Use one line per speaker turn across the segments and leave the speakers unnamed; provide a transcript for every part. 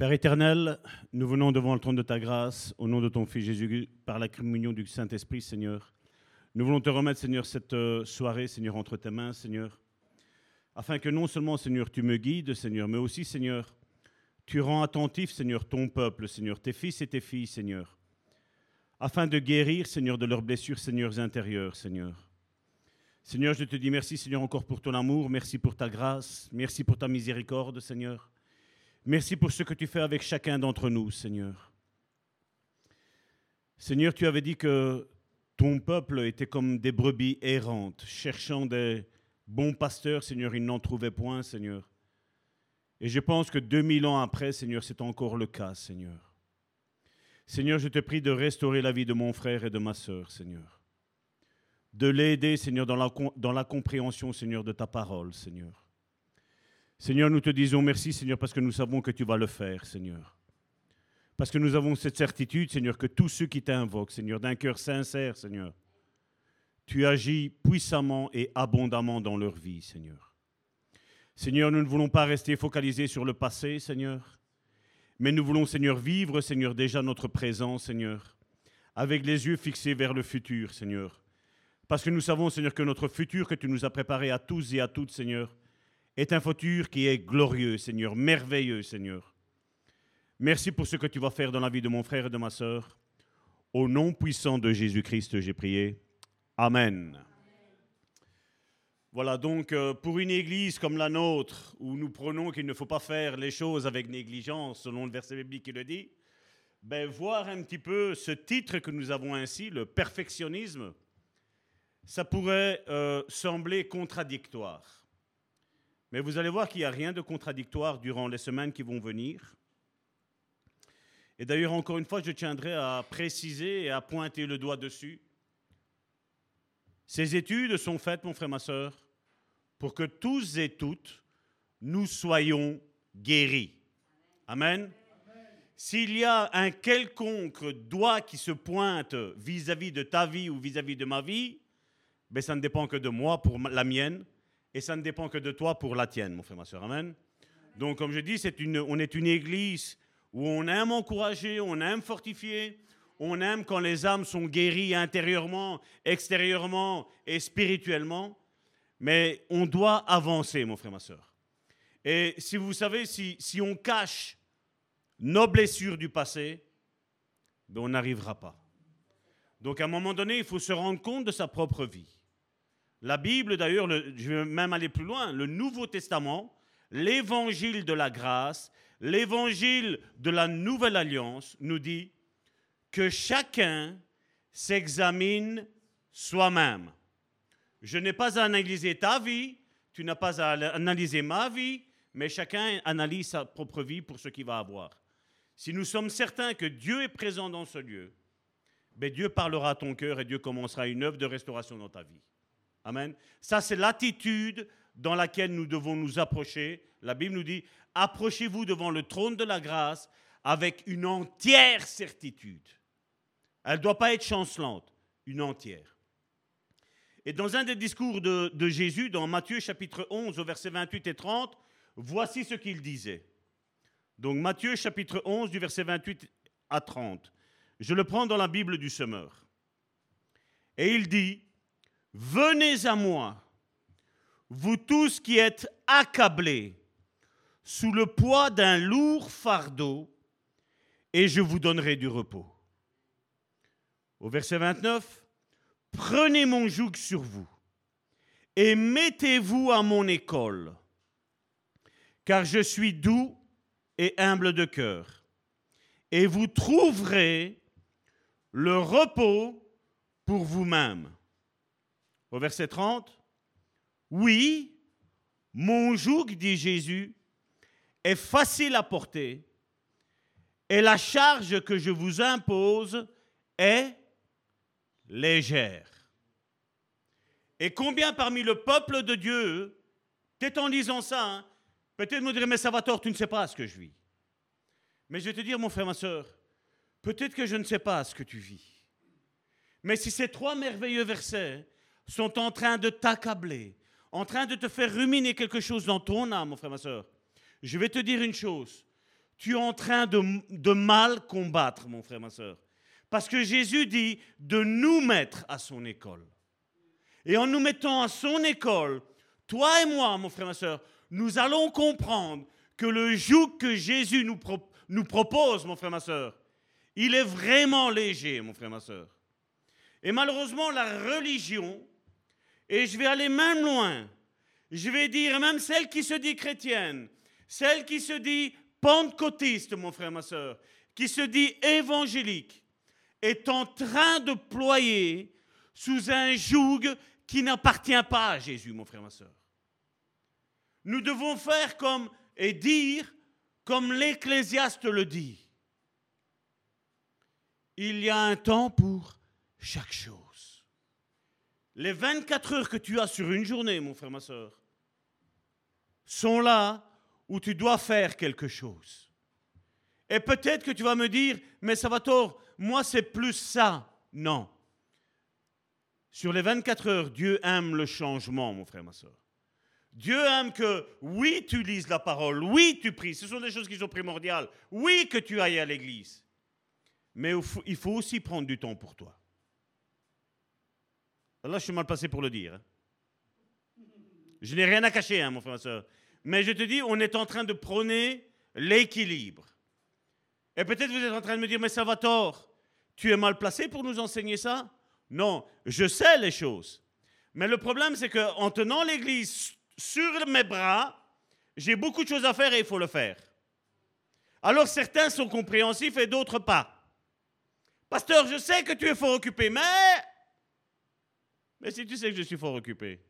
Père éternel, nous venons devant le trône de ta grâce, au nom de ton Fils Jésus, par la communion du Saint-Esprit, Seigneur. Nous voulons te remettre, Seigneur, cette euh, soirée, Seigneur, entre tes mains, Seigneur, afin que non seulement, Seigneur, tu me guides, Seigneur, mais aussi, Seigneur, tu rends attentif, Seigneur, ton peuple, Seigneur, tes fils et tes filles, Seigneur, afin de guérir, Seigneur, de leurs blessures, Seigneur, intérieures, Seigneur. Seigneur, je te dis merci, Seigneur, encore pour ton amour, merci pour ta grâce, merci pour ta miséricorde, Seigneur. Merci pour ce que tu fais avec chacun d'entre nous, Seigneur. Seigneur, tu avais dit que ton peuple était comme des brebis errantes, cherchant des bons pasteurs, Seigneur, ils n'en trouvaient point, Seigneur. Et je pense que 2000 ans après, Seigneur, c'est encore le cas, Seigneur. Seigneur, je te prie de restaurer la vie de mon frère et de ma sœur, Seigneur. De l'aider, Seigneur, dans la, dans la compréhension, Seigneur, de ta parole, Seigneur. Seigneur, nous te disons merci, Seigneur, parce que nous savons que tu vas le faire, Seigneur. Parce que nous avons cette certitude, Seigneur, que tous ceux qui t'invoquent, Seigneur, d'un cœur sincère, Seigneur, tu agis puissamment et abondamment dans leur vie, Seigneur. Seigneur, nous ne voulons pas rester focalisés sur le passé, Seigneur, mais nous voulons, Seigneur, vivre, Seigneur, déjà notre présent, Seigneur, avec les yeux fixés vers le futur, Seigneur. Parce que nous savons, Seigneur, que notre futur que tu nous as préparé à tous et à toutes, Seigneur, est un futur qui est glorieux, Seigneur, merveilleux, Seigneur. Merci pour ce que tu vas faire dans la vie de mon frère et de ma sœur. Au nom puissant de Jésus-Christ, j'ai prié. Amen. Voilà donc euh, pour une église comme la nôtre, où nous prenons qu'il ne faut pas faire les choses avec négligence, selon le verset biblique qui le dit, ben, voir un petit peu ce titre que nous avons ainsi, le perfectionnisme, ça pourrait euh, sembler contradictoire. Mais vous allez voir qu'il n'y a rien de contradictoire durant les semaines qui vont venir. Et d'ailleurs, encore une fois, je tiendrai à préciser et à pointer le doigt dessus. Ces études sont faites, mon frère, ma soeur, pour que tous et toutes, nous soyons guéris. Amen. S'il y a un quelconque doigt qui se pointe vis-à-vis de ta vie ou vis-à-vis de ma vie, ben ça ne dépend que de moi pour la mienne, et ça ne dépend que de toi pour la tienne, mon frère, ma soeur. Amen. Donc, comme je dis, on est une église où on aime encourager, on aime fortifier, on aime quand les âmes sont guéries intérieurement, extérieurement et spirituellement. Mais on doit avancer, mon frère, ma soeur. Et si vous savez, si, si on cache nos blessures du passé, ben on n'arrivera pas. Donc à un moment donné, il faut se rendre compte de sa propre vie. La Bible, d'ailleurs, je vais même aller plus loin, le Nouveau Testament, l'évangile de la grâce, l'évangile de la nouvelle alliance nous dit que chacun s'examine soi-même. Je n'ai pas à analyser ta vie, tu n'as pas à analyser ma vie, mais chacun analyse sa propre vie pour ce qu'il va avoir. Si nous sommes certains que Dieu est présent dans ce lieu, ben Dieu parlera à ton cœur et Dieu commencera une œuvre de restauration dans ta vie. Amen. Ça, c'est l'attitude dans laquelle nous devons nous approcher. La Bible nous dit, approchez-vous devant le trône de la grâce avec une entière certitude. Elle ne doit pas être chancelante, une entière. Et dans un des discours de, Jésus, dans Matthieu chapitre 11, au verset 28 et 30, voici ce qu'il disait. Donc Matthieu chapitre 11, du verset 28 à 30. Je le prends dans la Bible du semeur. Et il dit, Venez à moi, vous tous qui êtes accablés sous le poids d'un lourd fardeau, et je vous donnerai du repos. Au verset 29, Prenez mon joug sur vous et mettez-vous à mon école, car je suis doux et humble de cœur, et vous trouverez le repos pour vous-même au verset 30, Oui, mon joug, dit Jésus, est facile à porter, et la charge que je vous impose est légère. Et combien parmi le peuple de Dieu, peut-être en lisant ça, hein, peut-être me dire, mais Salvatore, tu ne sais pas ce que je vis. Mais je vais te dire, mon frère, ma soeur, peut-être que je ne sais pas ce que tu vis. Mais si ces trois merveilleux versets sont en train de t'accabler, en train de te faire ruminer quelque chose dans ton âme, mon frère, ma soeur, je vais te dire une chose. tu es en train de, mal combattre, mon frère, ma soeur. Parce que Jésus dit de nous mettre à son école. Et en nous mettant à son école, toi et moi, mon frère, ma soeur, nous allons comprendre que le joug que Jésus nous, nous propose, mon frère, ma soeur, il est vraiment léger, mon frère, ma soeur. Et malheureusement, la religion, et je vais aller même loin, je vais dire même celle qui se dit chrétienne, celle qui se dit pentecôtiste, mon frère, ma soeur, qui se dit évangélique, est en train de ployer sous un joug qui n'appartient pas à Jésus, mon frère, ma soeur. Nous devons faire comme et dire comme l'Ecclésiaste le dit. Il y a un temps pour chaque chose. Les 24 heures que tu as sur une journée, mon frère, ma soeur, sont là où tu dois faire quelque chose. Et peut-être que tu vas me dire, mais ça va tort, moi c'est plus ça. Non. Sur les 24 heures, Dieu aime le changement, mon frère, ma soeur. Dieu aime que, oui, tu lises la parole, oui, tu pries, ce sont des choses qui sont primordiales, oui, que tu ailles à l'église. Mais il faut aussi prendre du temps pour toi. Là, je suis mal passé pour le dire. Hein. Je n'ai rien à cacher, hein, mon frère, ma soeur. Mais je te dis, on est en train de prôner l'équilibre. Et peut-être vous êtes en train de me dire, mais ça va tort. Tu es mal placé pour nous enseigner ça? Non, je sais les choses. Mais le problème, c'est qu'en tenant l'Église sur mes bras, j'ai beaucoup de choses à faire et il faut le faire. Alors certains sont compréhensifs et d'autres pas. Pasteur, je sais que tu es fort occupé, mais... Mais si tu sais que je suis fort occupé,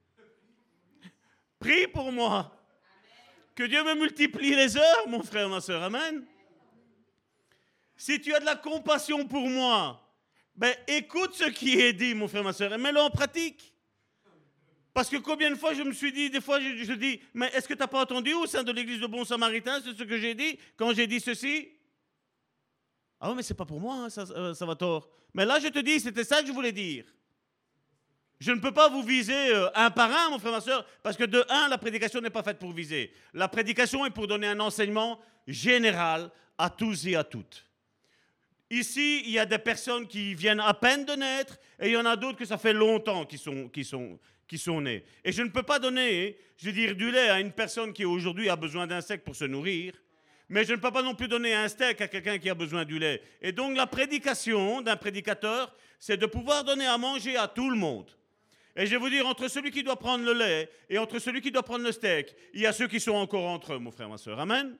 prie pour moi. Que Dieu me multiplie les heures, mon frère, ma soeur. Amen. Si tu as de la compassion pour moi, ben écoute ce qui est dit, mon frère, ma soeur, et mets-le en pratique. Parce que combien de fois je me suis dit, des fois je, dis, mais est-ce que tu n'as pas entendu au sein de l'église de Bon Samaritain ce que j'ai dit quand j'ai dit ceci? Ah oui, mais c'est pas pour moi, hein, euh, ça, va tort. Mais là, je te dis, c'était ça que je voulais dire. Je ne peux pas vous viser euh, un par un, mon frère, ma soeur, parce que de un, la prédication n'est pas faite pour viser. La prédication est pour donner un enseignement général à tous et à toutes. Ici, il y a des personnes qui viennent à peine de naître et il y en a d'autres que ça fait longtemps qui sont, qui sont, qui sont nés. Et je ne peux pas donner, je veux dire, du lait à une personne qui aujourd'hui a besoin d'insectes pour se nourrir, mais je ne peux pas non plus donner un steak à quelqu'un qui a besoin du lait. Et donc la prédication d'un prédicateur, c'est de pouvoir donner à manger à tout le monde. Et je vais vous dire, entre celui qui doit prendre le lait et entre celui qui doit prendre le steak, il y a ceux qui sont encore entre eux, mon frère, ma soeur. Amen.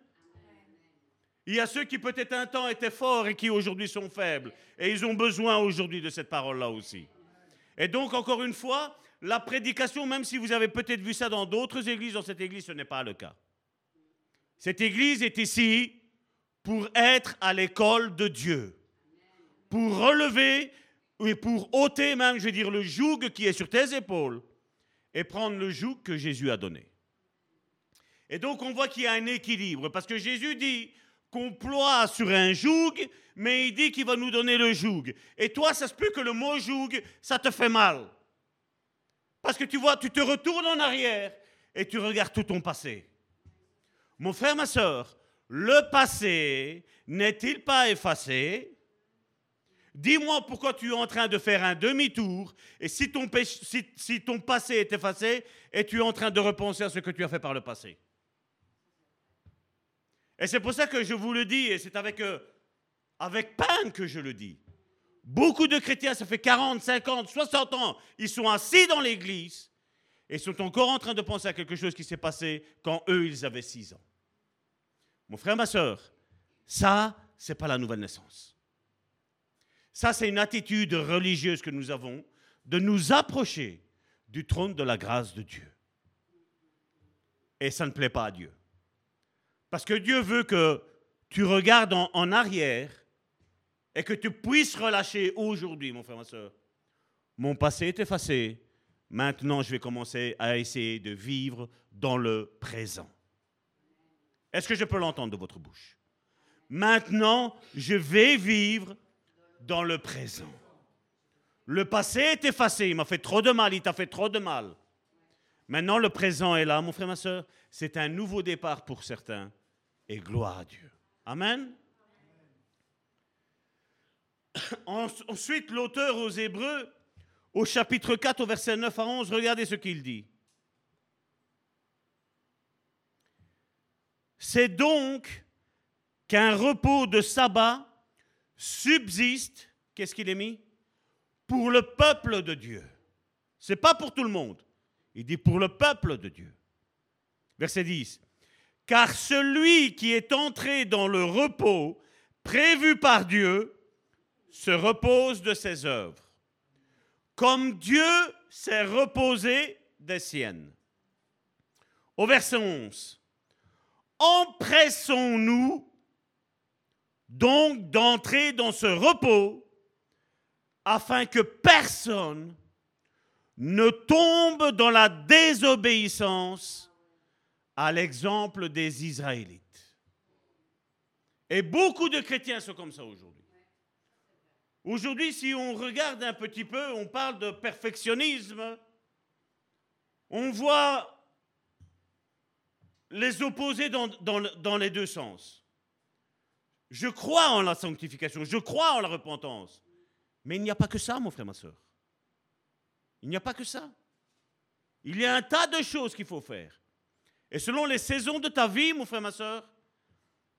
Il y a ceux qui peut-être un temps étaient forts et qui aujourd'hui sont faibles. Et ils ont besoin aujourd'hui de cette parole-là aussi. Et donc, encore une fois, la prédication, même si vous avez peut-être vu ça dans d'autres églises, dans cette église, ce n'est pas le cas. Cette église est ici pour être à l'école de Dieu, pour relever et pour ôter même, je veux dire, le joug qui est sur tes épaules et prendre le joug que Jésus a donné. Et donc on voit qu'il y a un équilibre, parce que Jésus dit qu'on ploie sur un joug, mais il dit qu'il va nous donner le joug. Et toi, ça se peut que le mot joug, ça te fait mal. Parce que tu vois, tu te retournes en arrière et tu regardes tout ton passé. Mon frère, ma soeur, le passé n'est-il pas effacé? Dis-moi pourquoi tu es en train de faire un demi-tour et si ton, passé est effacé et tu en train de repenser à ce que tu as fait par le passé. Et c'est pour ça que je vous le dis et c'est avec, euh, avec peine que je le dis. Beaucoup de chrétiens, ça fait 40, 50, 60 ans, ils sont assis dans l'église et sont encore en train de penser à quelque chose qui s'est passé quand eux, ils avaient 6 ans. Mon frère, ma soeur, ça, c'est pas la nouvelle naissance. Ça, c'est une attitude religieuse que nous avons de nous approcher du trône de la grâce de Dieu. Et ça ne plaît pas à Dieu. Parce que Dieu veut que tu regardes en, arrière et que tu puisses relâcher aujourd'hui, mon frère, ma soeur. Mon passé est effacé. Maintenant, je vais commencer à essayer de vivre dans le présent. Est-ce que je peux l'entendre de votre bouche? Maintenant, je vais vivre dans le présent. Le passé est effacé, il m'a fait trop de mal, il t'a fait trop de mal. Maintenant, le présent est là, mon frère, ma soeur. C'est un nouveau départ pour certains. Et gloire à Dieu. Amen. Ensuite, l'auteur aux Hébreux, au chapitre 4, au verset 9 à 11, regardez ce qu'il dit. C'est donc qu'un repos de sabbat subsiste, qu'est-ce qu'il est mis? Pour le peuple de Dieu. Ce n'est pas pour tout le monde. Il dit pour le peuple de Dieu. Verset 10. Car celui qui est entré dans le repos prévu par Dieu se repose de ses œuvres, comme Dieu s'est reposé des siennes. Au verset 11. Empressons-nous donc d'entrer dans ce repos afin que personne ne tombe dans la désobéissance à l'exemple des Israélites. Et beaucoup de chrétiens sont comme ça aujourd'hui. Aujourd'hui, si on regarde un petit peu, on parle de perfectionnisme, on voit les opposer dans, dans les deux sens. Je crois en la sanctification, je crois en la repentance. Mais il n'y a pas que ça, mon frère, ma soeur. Il n'y a pas que ça. Il y a un tas de choses qu'il faut faire. Et selon les saisons de ta vie, mon frère, ma soeur,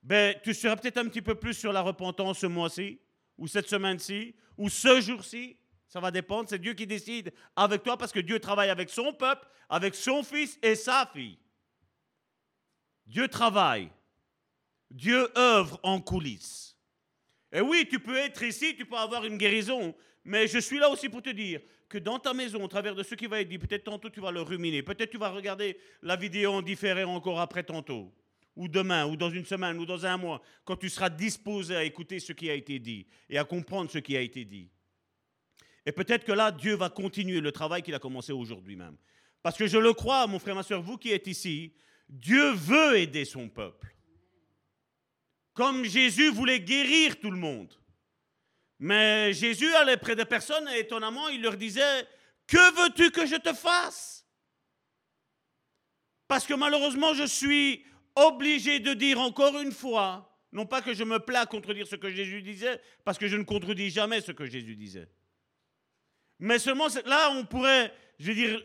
ben, tu seras peut-être un petit peu plus sur la repentance ce mois-ci, ou cette semaine-ci, ou ce jour-ci. Ça va dépendre. C'est Dieu qui décide avec toi parce que Dieu travaille avec son peuple, avec son fils et sa fille. Dieu travaille. Dieu œuvre en coulisses. Et oui, tu peux être ici, tu peux avoir une guérison, mais je suis là aussi pour te dire que dans ta maison, au travers de ce qui va être dit, peut-être tantôt tu vas le ruminer, peut-être tu vas regarder la vidéo en différé encore après tantôt, ou demain, ou dans une semaine, ou dans un mois, quand tu seras disposé à écouter ce qui a été dit et à comprendre ce qui a été dit. Et peut-être que là, Dieu va continuer le travail qu'il a commencé aujourd'hui même. Parce que je le crois, mon frère, ma soeur, vous qui êtes ici, Dieu veut aider son peuple. Comme Jésus voulait guérir tout le monde. Mais Jésus allait près des personnes et étonnamment, il leur disait, que veux-tu que je te fasse? Parce que malheureusement, je suis obligé de dire encore une fois, non pas que je me plais à contredire ce que Jésus disait, parce que je ne contredis jamais ce que Jésus disait. Mais seulement là, on pourrait, je veux dire,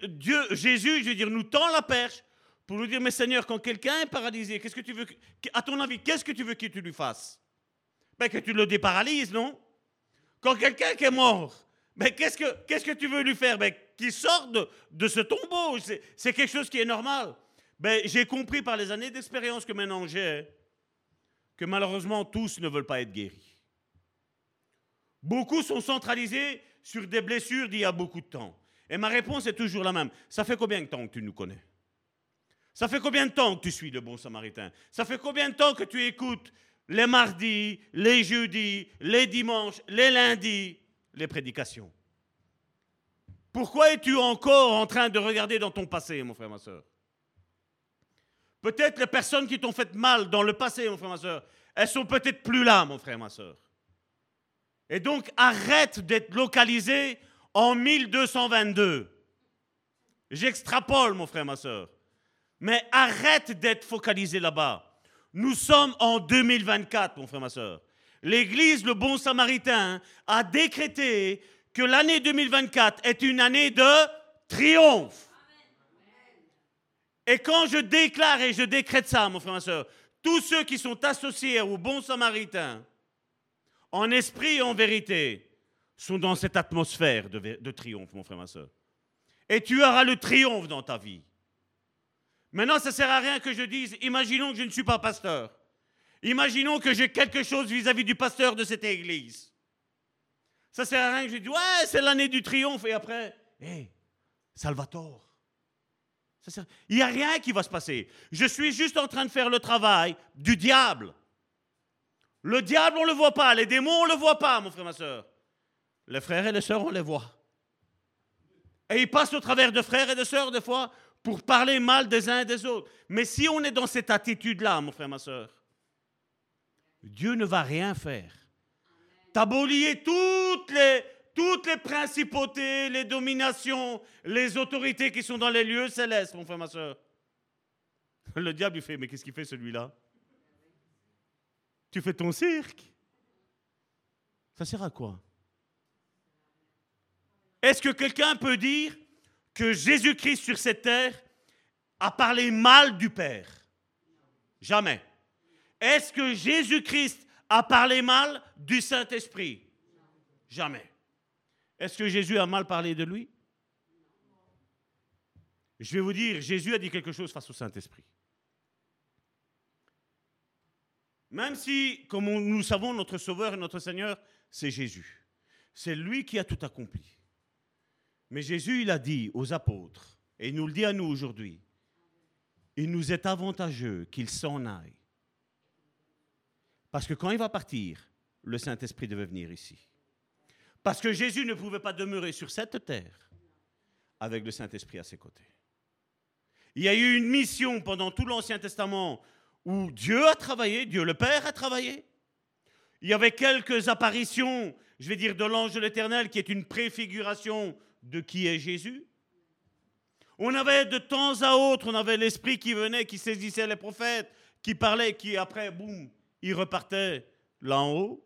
Jésus, je veux dire, nous tend la perche pour nous dire, mais Seigneur, quand quelqu'un est paralysé, qu'est-ce que tu veux, à ton avis, qu'est-ce que tu veux que tu lui fasses? Ben, Que tu le déparalyses, non? Quand quelqu'un qui est mort, ben, qu'est-ce, que, tu veux lui faire? Ben, Qu'il sorte de, ce tombeau, c'est, quelque chose qui est normal. Ben, j'ai compris par les années d'expérience que maintenant j'ai, que malheureusement tous ne veulent pas être guéris. Beaucoup sont centralisés sur des blessures d'il y a beaucoup de temps. Et ma réponse est toujours la même. Ça fait combien de temps que tu nous connais? Ça fait combien de temps que tu suis le bon samaritain? Ça fait combien de temps que tu écoutes les mardis, les jeudis, les dimanches, les lundis, les prédications? Pourquoi es-tu encore en train de regarder dans ton passé, mon frère, ma soeur Peut-être les personnes qui t'ont fait mal dans le passé, mon frère, ma soeur, elles sont peut-être plus là, mon frère, ma soeur. Et donc, arrête d'être localisé en 1222. J'extrapole, mon frère, ma soeur. Mais arrête d'être focalisé là-bas. Nous sommes en 2024, mon frère, ma soeur. L'Église, le bon samaritain, a décrété que l'année 2024 est une année de triomphe. Et quand je déclare et je décrète ça, mon frère, ma soeur, tous ceux qui sont associés au bon samaritain, en esprit et en vérité, sont dans cette atmosphère de, de triomphe, mon frère, ma soeur. Et tu auras le triomphe dans ta vie. Maintenant, ça ne sert à rien que je dise, imaginons que je ne suis pas pasteur. Imaginons que j'ai quelque chose vis-à-vis du pasteur de cette église. Ça ne sert à rien que je dise, ouais, c'est l'année du triomphe. Et après, hé, Salvatore. Il n'y a rien qui va se passer. Je suis juste en train de faire le travail du diable. Le diable, on ne le voit pas. Les démons, on ne le voit pas, mon frère, ma soeur. Les frères et les sœurs, on les voit. Et ils passent au travers de frères et de sœurs, des fois, pour parler mal des uns et des autres. Mais si on est dans cette attitude-là, mon frère, ma soeur, Dieu ne va rien faire. T'as beau lier toutes les, toutes les principautés, les dominations, les autorités qui sont dans les lieux célestes, mon frère, ma soeur. Le diable, il fait, mais qu'est-ce qu'il fait celui-là? Tu fais ton cirque. Ça sert à quoi? Est-ce que quelqu'un peut dire que Jésus-Christ sur cette terre a parlé mal du Père Jamais. Est-ce que Jésus-Christ a parlé mal du Saint-Esprit? Jamais. Est-ce que Jésus a mal parlé de lui? Je vais vous dire, Jésus a dit quelque chose face au Saint-Esprit. Même si, comme nous savons, notre Sauveur et notre Seigneur, c'est Jésus. C'est lui qui a tout accompli. Mais Jésus, il a dit aux apôtres, et il nous le dit à nous aujourd'hui, il nous est avantageux qu'il s'en aille. Parce que quand il va partir, le Saint-Esprit devait venir ici. Parce que Jésus ne pouvait pas demeurer sur cette terre avec le Saint-Esprit à ses côtés. Il y a eu une mission pendant tout l'Ancien Testament où Dieu a travaillé, Dieu le Père a travaillé. Il y avait quelques apparitions, je vais dire, de l'ange de l'Éternel qui est une préfiguration de qui est Jésus. On avait de temps à autre, on avait l'esprit qui venait, qui saisissait les prophètes, qui parlait, qui après, boum, il repartait là en haut.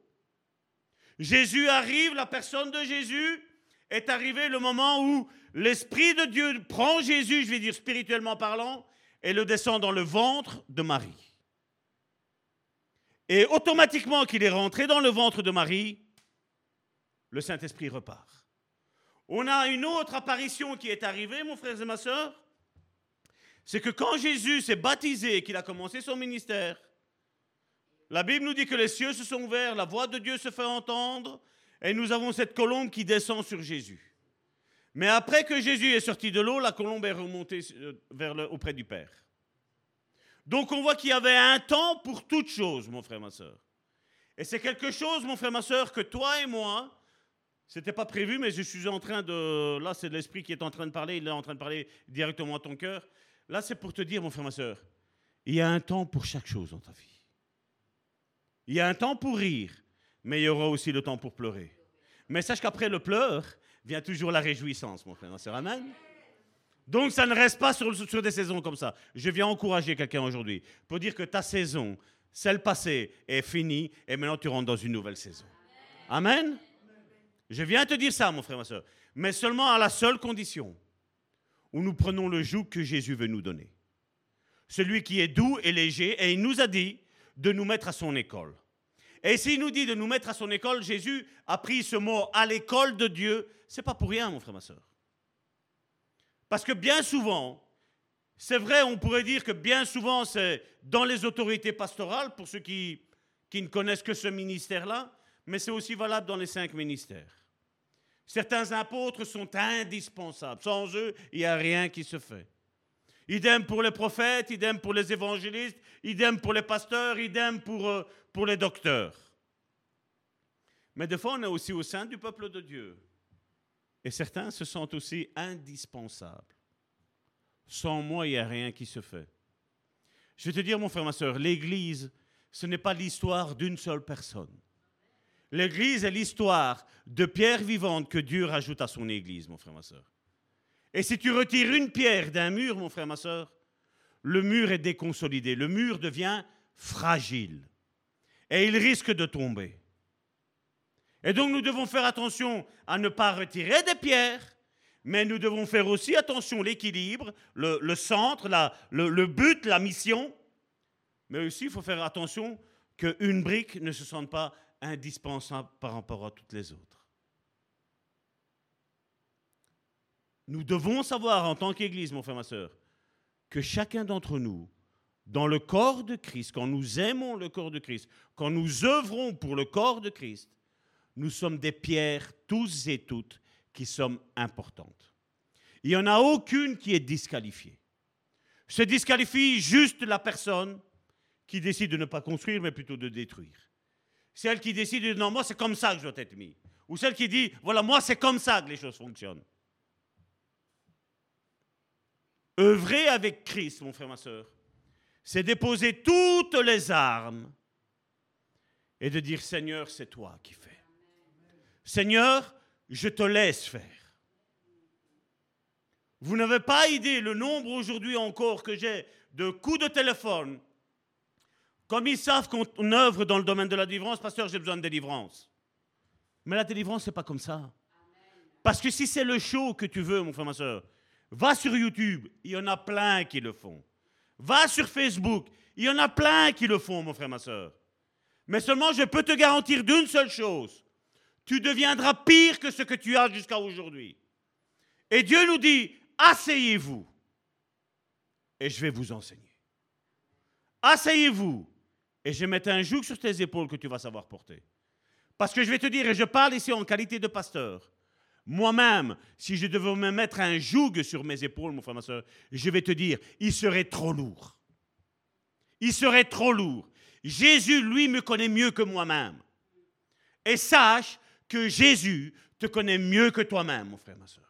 Jésus arrive, la personne de Jésus est arrivé le moment où l'Esprit de Dieu prend Jésus, je vais dire spirituellement parlant, et le descend dans le ventre de Marie. Et automatiquement qu'il est rentré dans le ventre de Marie, le Saint-Esprit repart. On a une autre apparition qui est arrivée, mon frère et ma soeur. C'est que quand Jésus s'est baptisé qu'il a commencé son ministère, la Bible nous dit que les cieux se sont ouverts, la voix de Dieu se fait entendre, et nous avons cette colombe qui descend sur Jésus. Mais après que Jésus est sorti de l'eau, la colombe est remontée euh, auprès du Père. Donc on voit qu'il y avait un temps pour toute chose, mon frère, ma soeur. Et c'est quelque chose, mon frère, ma soeur, que toi et moi, c'était pas prévu, mais je suis en train de. Là, c'est l'esprit qui est en train de parler, il est en train de parler directement à ton cœur. Là, c'est pour te dire, mon frère, ma soeur, il y a un temps pour chaque chose dans ta vie. Il y a un temps pour rire, mais il y aura aussi le temps pour pleurer. Mais sache qu'après le pleur, vient toujours la réjouissance, mon frère, ma soeur. Amen. Donc ça ne reste pas sur, des saisons comme ça. Je viens encourager quelqu'un aujourd'hui pour dire que ta saison, celle passée, est finie et maintenant tu rentres dans une nouvelle saison. Amen. Je viens te dire ça, mon frère, ma soeur. Mais seulement à la seule condition où nous prenons le joug que Jésus veut nous donner. Celui qui est doux et léger, et il nous a dit de nous mettre à son école. Et s'il nous dit de nous mettre à son école, Jésus a pris ce mot à l'école de Dieu. C'est pas pour rien, mon frère, ma soeur. Parce que bien souvent, c'est vrai, on pourrait dire que bien souvent, c'est dans les autorités pastorales, pour ceux qui, qui ne connaissent que ce ministère-là, mais c'est aussi valable dans les cinq ministères. Certains apôtres sont indispensables. Sans eux, il n'y a rien qui se fait. Idem pour les prophètes, idem pour les évangélistes, idem pour les pasteurs, idem pour, euh, pour les docteurs. Mais des fois, on est aussi au sein du peuple de Dieu. Et certains se sentent aussi indispensables. Sans moi, il n'y a rien qui se fait. Je vais te dire, mon frère, ma soeur, l'Église, ce n'est pas l'histoire d'une seule personne. L'Église est l'histoire de pierres vivantes que Dieu rajoute à son Église, mon frère, ma soeur. Et si tu retires une pierre d'un mur, mon frère, ma soeur, le mur est déconsolidé, le mur devient fragile. Et il risque de tomber. Et donc nous devons faire attention à ne pas retirer des pierres, mais nous devons faire aussi attention l'équilibre, le, centre, le, le but, la mission. Mais aussi, il faut faire attention qu'une brique ne se sente pas indispensable par rapport à toutes les autres. Nous devons savoir en tant qu'Église, mon frère, ma soeur, que chacun d'entre nous, dans le corps de Christ, quand nous aimons le corps de Christ, quand nous œuvrons pour le corps de Christ, nous sommes des pierres, tous et toutes, qui sommes importantes. Il n'y en a aucune qui est disqualifiée. Se disqualifie juste la personne qui décide de ne pas construire, mais plutôt de détruire. Celle qui décide de non, moi c'est comme ça que je dois être mis. Ou celle qui dit, voilà, moi c'est comme ça que les choses fonctionnent. Œuvrer avec Christ, mon frère, ma soeur, c'est déposer toutes les armes et de dire, Seigneur, c'est toi qui fais. Seigneur, je te laisse faire. Vous n'avez pas idée le nombre aujourd'hui encore que j'ai de coups de téléphone, Comme ils savent qu'on œuvre dans le domaine de la délivrance, pasteur, j'ai besoin de délivrance. Mais la délivrance, c'est pas comme ça. Parce que si c'est le show que tu veux, mon frère, ma soeur, va sur YouTube, il y en a plein qui le font. Va sur Facebook, il y en a plein qui le font, mon frère, ma soeur. Mais seulement, je peux te garantir d'une seule chose. Tu deviendras pire que ce que tu as jusqu'à aujourd'hui. Et Dieu nous dit, asseyez-vous et je vais vous enseigner. Asseyez-vous et je mettre un joug sur tes épaules que tu vas savoir porter. Parce que je vais te dire, et je parle ici en qualité de pasteur, moi-même, si je devais me mettre un joug sur mes épaules, mon frère, ma soeur, je vais te dire, il serait trop lourd. Il serait trop lourd. Jésus, lui, me connaît mieux que moi-même. Et sache que Jésus te connaît mieux que toi-même, mon frère, ma soeur.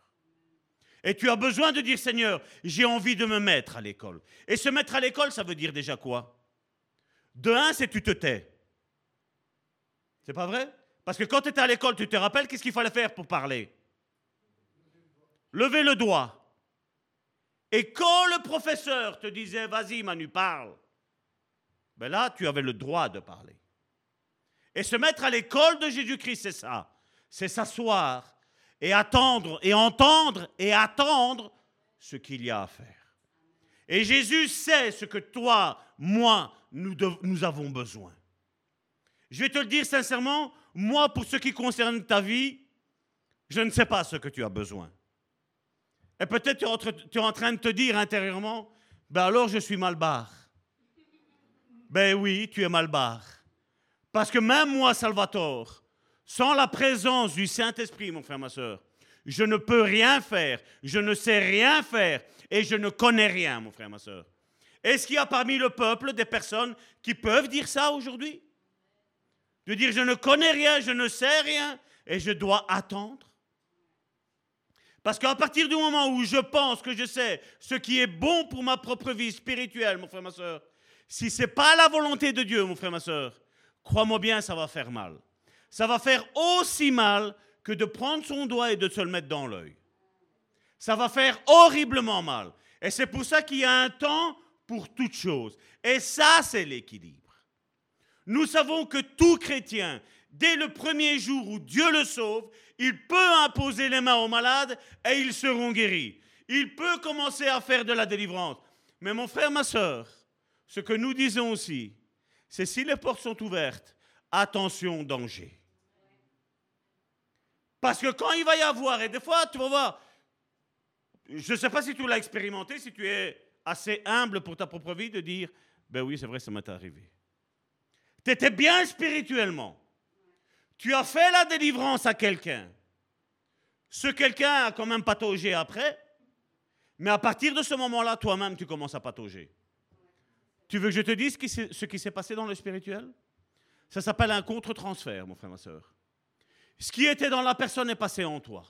Et tu as besoin de dire, Seigneur, j'ai envie de me mettre à l'école. Et se mettre à l'école, ça veut dire déjà quoi? De un, c'est tu te tais. C'est pas vrai? Parce que quand tu étais à l'école, tu te rappelles qu'est-ce qu'il fallait faire pour parler? Lever le doigt. Et quand le professeur te disait, vas-y Manu, parle, ben là, tu avais le droit de parler. Et se mettre à l'école de Jésus-Christ, c'est ça. C'est s'asseoir et attendre et entendre et attendre ce qu'il y a à faire. Et Jésus sait ce que toi, moi, nous, avons besoin. Je vais te le dire sincèrement, moi, pour ce qui concerne ta vie, je ne sais pas ce que tu as besoin. Et peut-être tu, es en train de te dire intérieurement, ben alors je suis mal. Ben oui, tu es mal. Parce que même moi, Salvatore, sans la présence du Saint-Esprit, mon frère, ma soeur, je ne peux rien faire, je ne sais rien faire et je ne connais rien, mon frère, ma soeur. Est-ce qu'il y a parmi le peuple des personnes qui peuvent dire ça aujourd'hui? De dire je ne connais rien, je ne sais rien et je dois attendre? Parce qu'à partir du moment où je pense que je sais ce qui est bon pour ma propre vie spirituelle, mon frère, ma soeur, si ce n'est pas la volonté de Dieu, mon frère, ma soeur, crois-moi bien, ça va faire mal. Ça va faire aussi mal que de prendre son doigt et de se le mettre dans l'œil. Ça va faire horriblement mal. Et c'est pour ça qu'il y a un temps pour toute chose. Et ça, c'est l'équilibre. Nous savons que tout chrétien, dès le premier jour où Dieu le sauve, il peut imposer les mains aux malades et ils seront guéris. Il peut commencer à faire de la délivrance. Mais mon frère, ma soeur, ce que nous disons aussi, c'est si les portes sont ouvertes, attention, danger. Parce que quand il va y avoir, et des fois, tu vas voir, je ne sais pas si tu l'as expérimenté, si tu es assez humble pour ta propre vie de dire, ben oui, c'est vrai, ça m'est arrivé. Tu étais bien spirituellement. Tu as fait la délivrance à quelqu'un. Ce quelqu'un a quand même pataugé après, mais à partir de ce moment-là, toi-même, tu commences à patauger. Tu veux que je te dise ce qui s'est passé dans le spirituel? Ça s'appelle un contre-transfert, mon frère, ma soeur. Ce qui était dans la personne est passé en toi.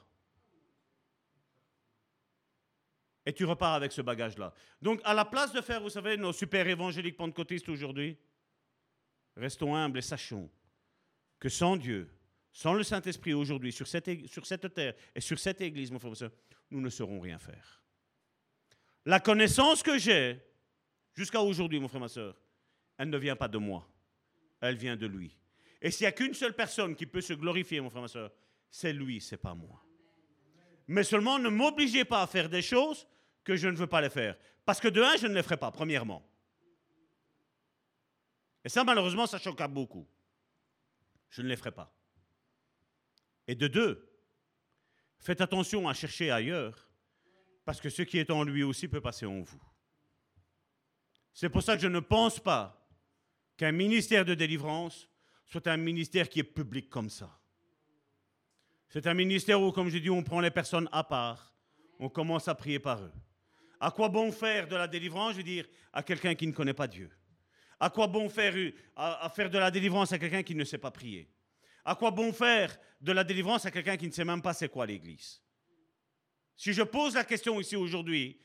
Et tu repars avec ce bagage-là. Donc, à la place de faire, vous savez, nos super évangéliques pentecôtistes aujourd'hui, restons humbles et sachons que sans Dieu, sans le Saint-Esprit aujourd'hui, sur cette, sur cette terre et sur cette église, mon frère, nous ne saurons rien faire. La connaissance que j'ai jusqu'à aujourd'hui, mon frère, ma soeur, elle ne vient pas de moi, elle vient de lui. Et s'il n'y a qu'une seule personne qui peut se glorifier, mon frère, ma soeur, c'est lui, c'est pas moi. Mais seulement ne m'obligez pas à faire des choses que je ne veux pas les faire. Parce que de un, je ne les ferai pas, premièrement. Et ça, malheureusement, ça choque à beaucoup je ne les ferai pas. Et de deux, faites attention à chercher ailleurs, parce que ce qui est en lui aussi peut passer en vous. C'est pour ça que je ne pense pas qu'un ministère de délivrance soit un ministère qui est public comme ça. C'est un ministère où, comme je dis, on prend les personnes à part, on commence à prier par eux. À quoi bon faire de la délivrance, je veux dire, à quelqu'un qui ne connaît pas Dieu? À quoi bon faire, de la délivrance à quelqu'un qui ne sait pas prier? À quoi bon faire de la délivrance à quelqu'un qui ne sait même pas c'est quoi l'Église? Si je pose la question ici aujourd'hui,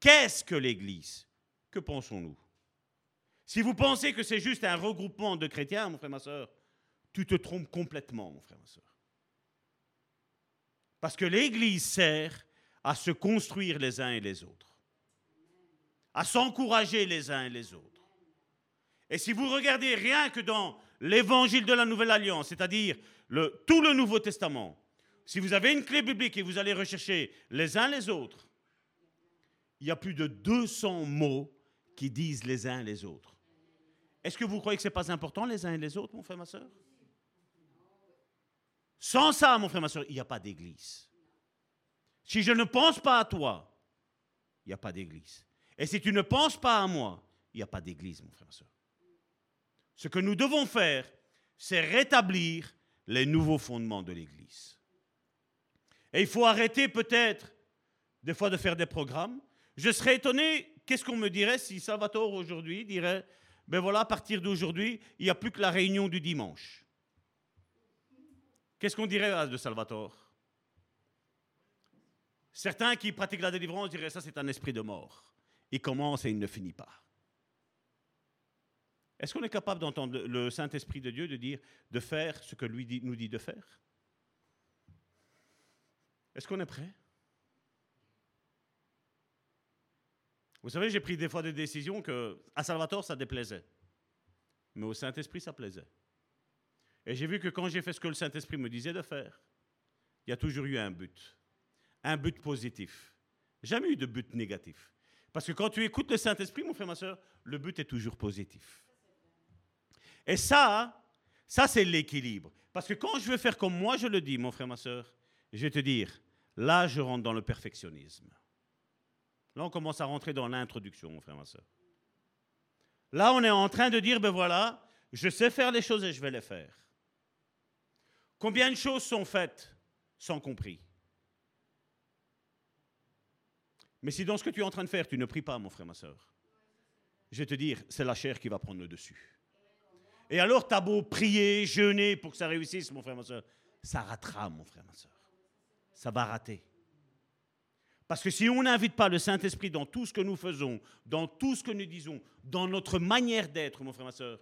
qu'est-ce que l'Église? Que pensons-nous? Si vous pensez que c'est juste un regroupement de chrétiens, mon frère, ma soeur, tu te trompes complètement, mon frère, ma soeur. Parce que l'Église sert à se construire les uns et les autres, à s'encourager les uns et les autres Et si vous regardez rien que dans l'évangile de la Nouvelle Alliance, c'est-à-dire tout le Nouveau Testament, si vous avez une clé biblique et vous allez rechercher les uns les autres, il y a plus de 200 mots qui disent les uns les autres. Est-ce que vous croyez que ce n'est pas important les uns et les autres, mon frère, ma soeur? Sans ça, mon frère, ma soeur, il n'y a pas d'église. Si je ne pense pas à toi, il n'y a pas d'église. Et si tu ne penses pas à moi, il n'y a pas d'église, mon frère, ma soeur. Ce que nous devons faire, c'est rétablir les nouveaux fondements de l'église. Et il faut arrêter peut-être des fois de faire des programmes. Je serais étonné, qu'est-ce qu'on me dirait si Salvatore aujourd'hui dirait, ben voilà, à partir d'aujourd'hui, il n'y a plus que la réunion du dimanche. Qu'est-ce qu'on dirait de Salvatore? Certains qui pratiquent la délivrance diraient ça c'est un esprit de mort. Il commence et il ne finit pas. Est-ce qu'on est capable d'entendre le Saint-Esprit de Dieu de dire de faire ce que lui nous dit de faire? Est-ce qu'on est prêt? Vous savez, j'ai pris des fois des décisions que à Salvatore, ça déplaisait. Mais au Saint-Esprit, ça plaisait. Et j'ai vu que quand j'ai fait ce que le Saint-Esprit me disait de faire, il y a toujours eu un but. Un but positif. Jamais eu de but négatif. Parce que quand tu écoutes le Saint-Esprit, mon frère, ma soeur, le but est toujours positif. Et ça, ça c'est l'équilibre. Parce que quand je veux faire comme moi je le dis, mon frère, ma soeur, je vais te dire, là, je rentre dans le perfectionnisme. Là, on commence à rentrer dans l'introduction, mon frère, ma soeur. Là, on est en train de dire, ben voilà, je sais faire les choses et je vais les faire. Combien de choses sont faites sans compris Mais si dans ce que tu es en train de faire, tu ne pries pas, mon frère, ma soeur, je vais te dire, c'est la chair qui va prendre le dessus. Et alors, tu as beau prier, jeûner pour que ça réussisse, mon frère, ma soeur, ça ratera, mon frère, ma soeur ça va rater. Parce que si on n'invite pas le Saint-Esprit dans tout ce que nous faisons, dans tout ce que nous disons, dans notre manière d'être, mon frère, ma soeur,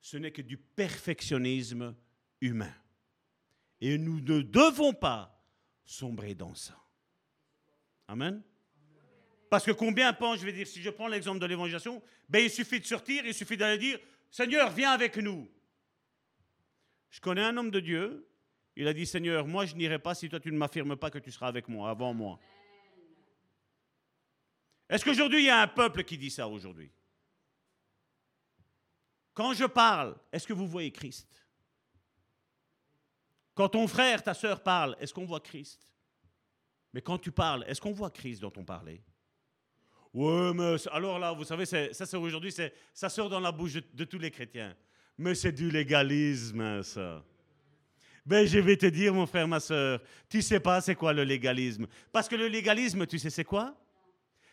ce n'est que du perfectionnisme humain. Et nous ne devons pas sombrer dans ça. Amen. Parce que combien pensent, je vais dire, si je prends l'exemple de l'évangélisation, ben il suffit de sortir, il suffit d'aller dire, Seigneur, viens avec nous. Je connais un homme de Dieu il a dit, Seigneur, moi je n'irai pas si toi tu ne m'affirmes pas que tu seras avec moi, avant moi. Est-ce qu'aujourd'hui il y a un peuple qui dit ça aujourd'hui? Quand je parle, est-ce que vous voyez Christ? Quand ton frère, ta soeur parle, est-ce qu'on voit Christ? Mais quand tu parles, est-ce qu'on voit Christ dans ton parler? Oui, mais alors là, vous savez, ça c'est aujourd'hui, ça sort dans la bouche de tous les chrétiens. Mais c'est du légalisme, ça. Ben, je vais te dire, mon frère, ma soeur, tu sais pas c'est quoi le légalisme. Parce que le légalisme, tu sais c'est quoi?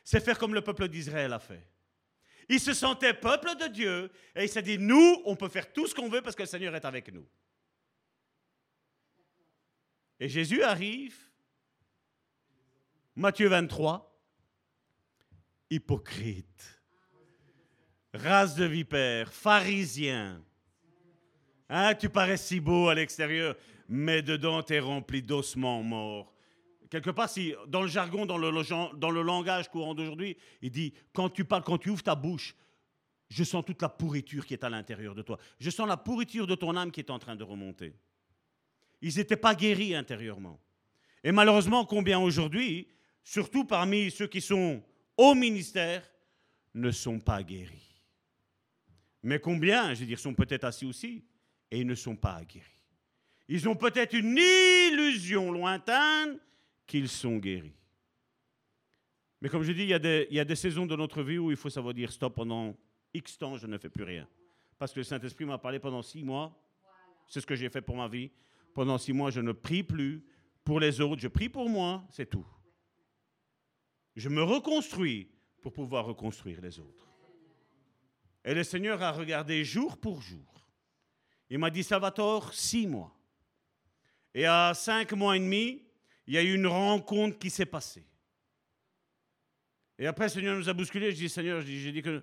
C'est faire comme le peuple d'Israël a fait. Il se sentait peuple de Dieu et il s'est dit, nous, on peut faire tout ce qu'on veut parce que le Seigneur est avec nous. Et Jésus arrive, Matthieu 23, hypocrite, race de vipère, pharisien, Hein, tu parais si beau à l'extérieur, mais dedans, tu es rempli d'ossements morts. Quelque part, si, dans le jargon, dans le, dans le langage courant d'aujourd'hui, il dit quand tu parles, quand tu ouvres ta bouche, je sens toute la pourriture qui est à l'intérieur de toi. Je sens la pourriture de ton âme qui est en train de remonter. Ils n'étaient pas guéris intérieurement. Et malheureusement, combien aujourd'hui, surtout parmi ceux qui sont au ministère, ne sont pas guéris. Mais combien, je veux dire, sont peut-être assis aussi, et ils ne sont pas guéris. Ils ont peut-être une illusion lointaine qu'ils sont guéris. Mais comme je dis, il y, a des, il y, a des, saisons de notre vie où il faut savoir dire stop pendant X temps, je ne fais plus rien. Parce que le Saint-Esprit m'a parlé pendant six mois. C'est ce que j'ai fait pour ma vie. Pendant six mois, je ne prie plus pour les autres. Je prie pour moi, c'est tout. Je me reconstruis pour pouvoir reconstruire les autres. Et le Seigneur a regardé jour pour jour il m'a dit, Salvatore, six mois. Et à cinq mois et demi, il y a eu une rencontre qui s'est passée. Et après, le Seigneur nous a bousculé. Je dis, Seigneur, j'ai dit que ne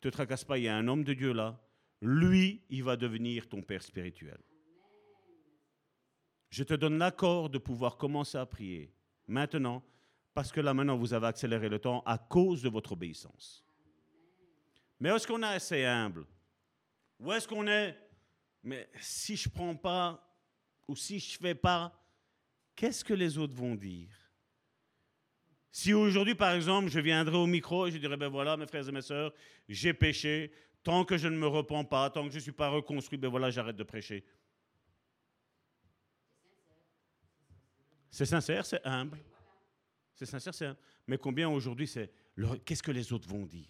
te tracasse pas, il y a un homme de Dieu là. Lui, il va devenir ton Père spirituel. Je te donne l'accord de pouvoir commencer à prier maintenant, parce que là maintenant, vous avez accéléré le temps à cause de votre obéissance. Mais est-ce qu'on est assez humble? Où est-ce qu'on est Mais si je prends pas ou si je fais pas, qu'est-ce que les autres vont dire? Si aujourd'hui, par exemple, je viendrais au micro et je dirais, ben voilà, mes frères et mes sœurs, j'ai péché, tant que je ne me repens pas, tant que je ne suis pas reconstruit, ben voilà, j'arrête de prêcher. C'est sincère, c'est humble. C'est sincère, c'est humble. Mais combien aujourd'hui, c'est qu'est-ce que les autres vont dire?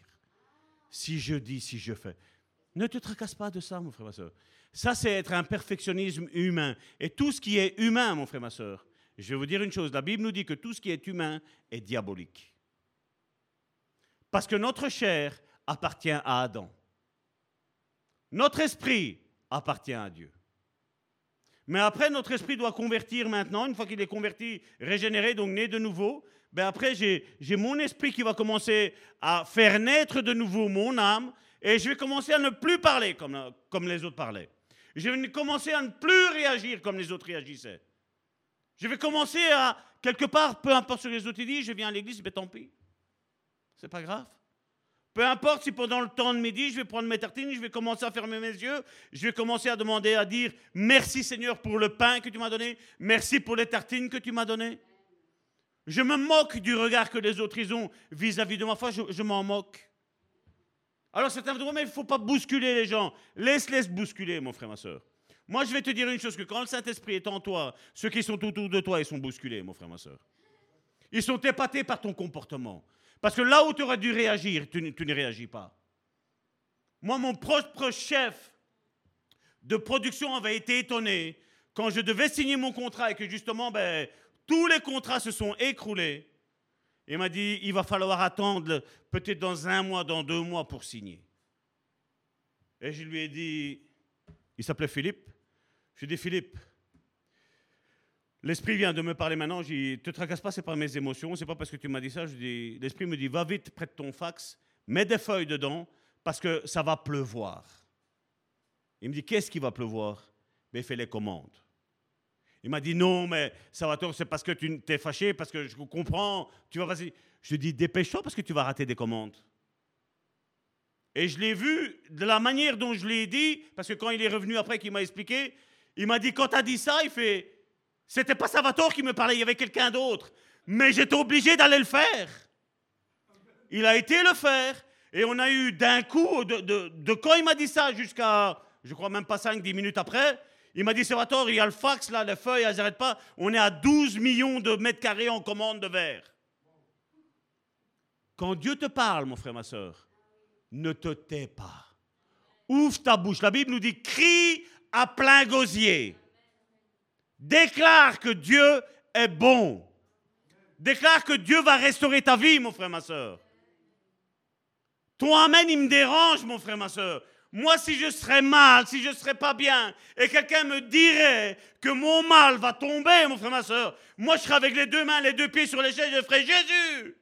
Si je dis, si je fais. Ne te tracasse pas de ça, mon frère, ma soeur. Ça, c'est être un perfectionnisme humain. Et tout ce qui est humain, mon frère, ma soeur, je vais vous dire une chose. La Bible nous dit que tout ce qui est humain est diabolique. Parce que notre chair appartient à Adam. Notre esprit appartient à Dieu. Mais après, notre esprit doit convertir maintenant, une fois qu'il est converti, régénéré, donc né de nouveau, ben après, j'ai mon esprit qui va commencer à faire naître de nouveau mon âme, et je vais commencer à ne plus parler comme, comme les autres parlaient. Je vais commencer à ne plus réagir comme les autres réagissaient. Je vais commencer à, quelque part, peu importe ce que les autres disent, je viens à l'église, ben tant pis. C'est pas grave. Peu importe si pendant le temps de midi, je vais prendre mes tartines, je vais commencer à fermer mes yeux, je vais commencer à demander, à dire merci Seigneur pour le pain que tu m'as donné, merci pour les tartines que tu m'as données. Je me moque du regard que les autres ont vis-à-vis de ma foi, je, m'en moque. Alors certains vont dire, mais il ne faut pas bousculer les gens. Laisse-les bousculer, mon frère, ma soeur. Moi, je vais te dire une chose, que quand le Saint-Esprit est en toi, ceux qui sont autour de toi, ils sont bousculés, mon frère, ma soeur. Ils sont épatés par ton comportement. Parce que là où tu aurais dû réagir, tu, ne réagis pas. Moi, mon propre chef de production avait été étonné quand je devais signer mon contrat et que justement, ben, tous les contrats se sont écroulés. Il m'a dit, il va falloir attendre peut-être dans un mois, dans deux mois pour signer. Et je lui ai dit, il s'appelait Philippe. Je lui ai dit, Philippe, l'esprit vient de me parler maintenant. Je dis, te tracasse pas, c'est pas mes émotions, c'est pas parce que tu m'as dit ça. Dis, l'esprit me dit, va vite près de ton fax, mets des feuilles dedans parce que ça va pleuvoir. Il me dit, qu'est-ce qui va pleuvoir? Mais fais les commandes. Il m'a dit non, mais Salvatore, c'est parce que tu t'es fâché, parce que je comprends, tu vas passer. Je lui dit dépêche-toi parce que tu vas rater des commandes. Et je l'ai vu de la manière dont je l'ai dit, parce que quand il est revenu après qu'il m'a expliqué, il m'a dit quand tu as dit ça, il fait c'était pas Salvatore qui me parlait, il y avait quelqu'un d'autre. Mais j'étais obligé d'aller le faire. Il a été le faire. Et on a eu d'un coup, de, quand il m'a dit ça jusqu'à, je crois même pas 5-10 minutes après, il m'a dit, Salvatore, il y a le fax là, les feuilles, elles n'arrêtent pas. On est à 12 millions de mètres carrés en commande de verre. Quand Dieu te parle, mon frère, ma soeur, ne te tais pas. Ouvre ta bouche. La Bible nous dit, crie à plein gosier. Déclare que Dieu est bon. Déclare que Dieu va restaurer ta vie, mon frère, ma soeur. Ton amen, il me dérange, mon frère, ma soeur. Moi, si je serais mal, si je ne serais pas bien, et quelqu'un me dirait que mon mal va tomber, mon frère, ma soeur, moi, je serais avec les deux mains, les deux pieds sur l'échelle, je ferais Jésus.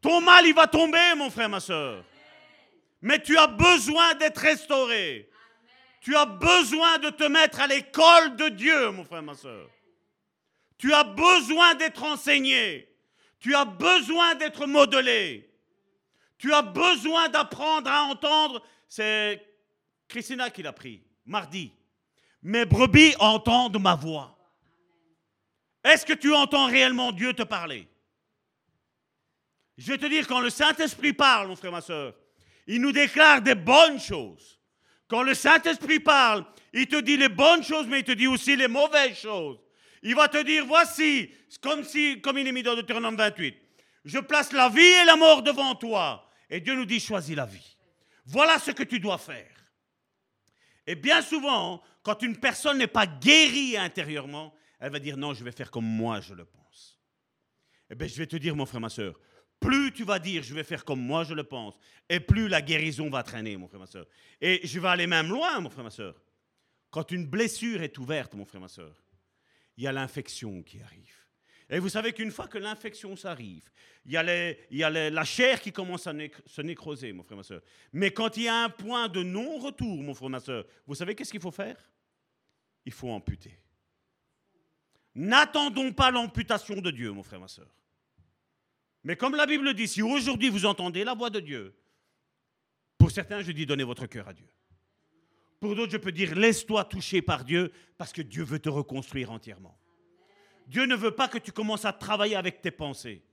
Ton mal, il va tomber, mon frère, ma soeur. Mais tu as besoin d'être restauré. Tu as besoin de te mettre à l'école de Dieu, mon frère, ma soeur. Tu as besoin d'être enseigné. Tu as besoin d'être modelé. Tu as besoin d'apprendre à entendre. C'est Christina qui l'a pris, mardi. Mes brebis entendent ma voix. Est-ce que tu entends réellement Dieu te parler? Je vais te dire, quand le Saint-Esprit parle, mon frère, ma soeur, il nous déclare des bonnes choses. Quand le Saint-Esprit parle, il te dit les bonnes choses, mais il te dit aussi les mauvaises choses. Il va te dire, voici, comme, si, comme il est mis dans Deutéronome 28, je place la vie et la mort devant toi. Et Dieu nous dit, choisis la vie. Voilà ce que tu dois faire. Et bien souvent, quand une personne n'est pas guérie intérieurement, elle va dire, non, je vais faire comme moi je le pense. Eh bien, je vais te dire, mon frère, ma soeur, plus tu vas dire, je vais faire comme moi je le pense, et plus la guérison va traîner, mon frère, ma soeur. Et je vais aller même loin, mon frère, ma soeur. Quand une blessure est ouverte, mon frère, ma soeur, il y a l'infection qui arrive. Et vous savez qu'une fois que l'infection s'arrive, il y a, la chair qui commence à se nécroser, mon frère, ma soeur. Mais quand il y a un point de non-retour, mon frère, ma soeur, vous savez qu'est-ce qu'il faut faire? Il faut amputer. N'attendons pas l'amputation de Dieu, mon frère, ma soeur. Mais comme la Bible dit, si aujourd'hui vous entendez la voix de Dieu, Pour certains, je dis donnez votre cœur à Dieu. Pour d'autres, je peux dire laisse-toi toucher par Dieu parce que Dieu veut te reconstruire entièrement. Dieu ne veut pas que tu commences à travailler avec tes pensées,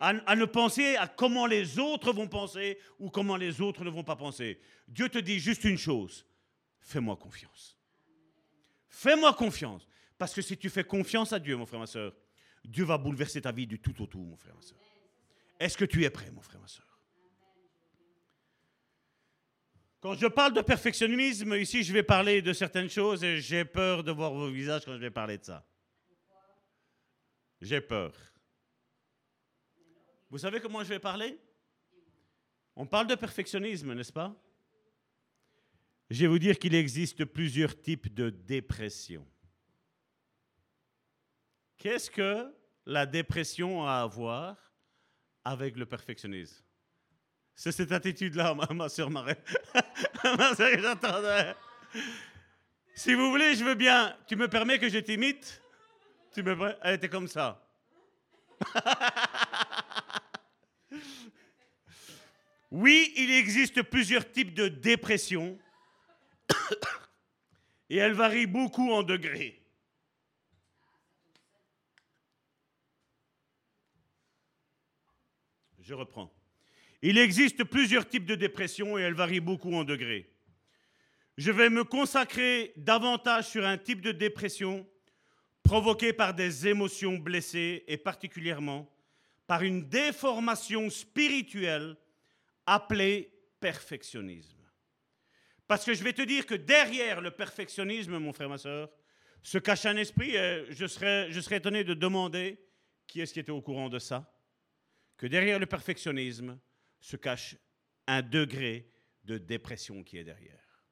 à, ne penser à comment les autres vont penser ou comment les autres ne vont pas penser. Dieu te dit juste une chose, fais-moi confiance. Fais-moi confiance. Parce que si tu fais confiance à Dieu, mon frère, ma soeur, Dieu va bouleverser ta vie du tout au tout, mon frère, ma soeur. Est-ce que tu es prêt, mon frère, ma soeur? Quand je parle de perfectionnisme, ici, je vais parler de certaines choses et j'ai peur de voir vos visages quand je vais parler de ça. J'ai peur. Vous savez comment je vais parler? On parle de perfectionnisme, n'est-ce pas? Je vais vous dire qu'il existe plusieurs types de dépression. Qu'est-ce que la dépression a à voir? Avec le perfectionnisme C'est cette attitude-là, ma, soeur Marie. ma soeur, j'entendais. Si vous voulez, je veux bien. Tu me permets que je t'imite? Tu me Elle était comme ça. oui, il existe plusieurs types de dépression. Et elles varient beaucoup en degrés. Je reprends. Il existe plusieurs types de dépression et elles varient beaucoup en degrés. Je vais me consacrer davantage sur un type de dépression provoquée par des émotions blessées et particulièrement par une déformation spirituelle appelée perfectionnisme. Parce que je vais te dire que derrière le perfectionnisme, mon frère, ma soeur, se cache un esprit. Et je serais, je serais étonné de demander qui est-ce qui était au courant de ça que derrière le perfectionnisme se cache un degré de dépression qui est derrière.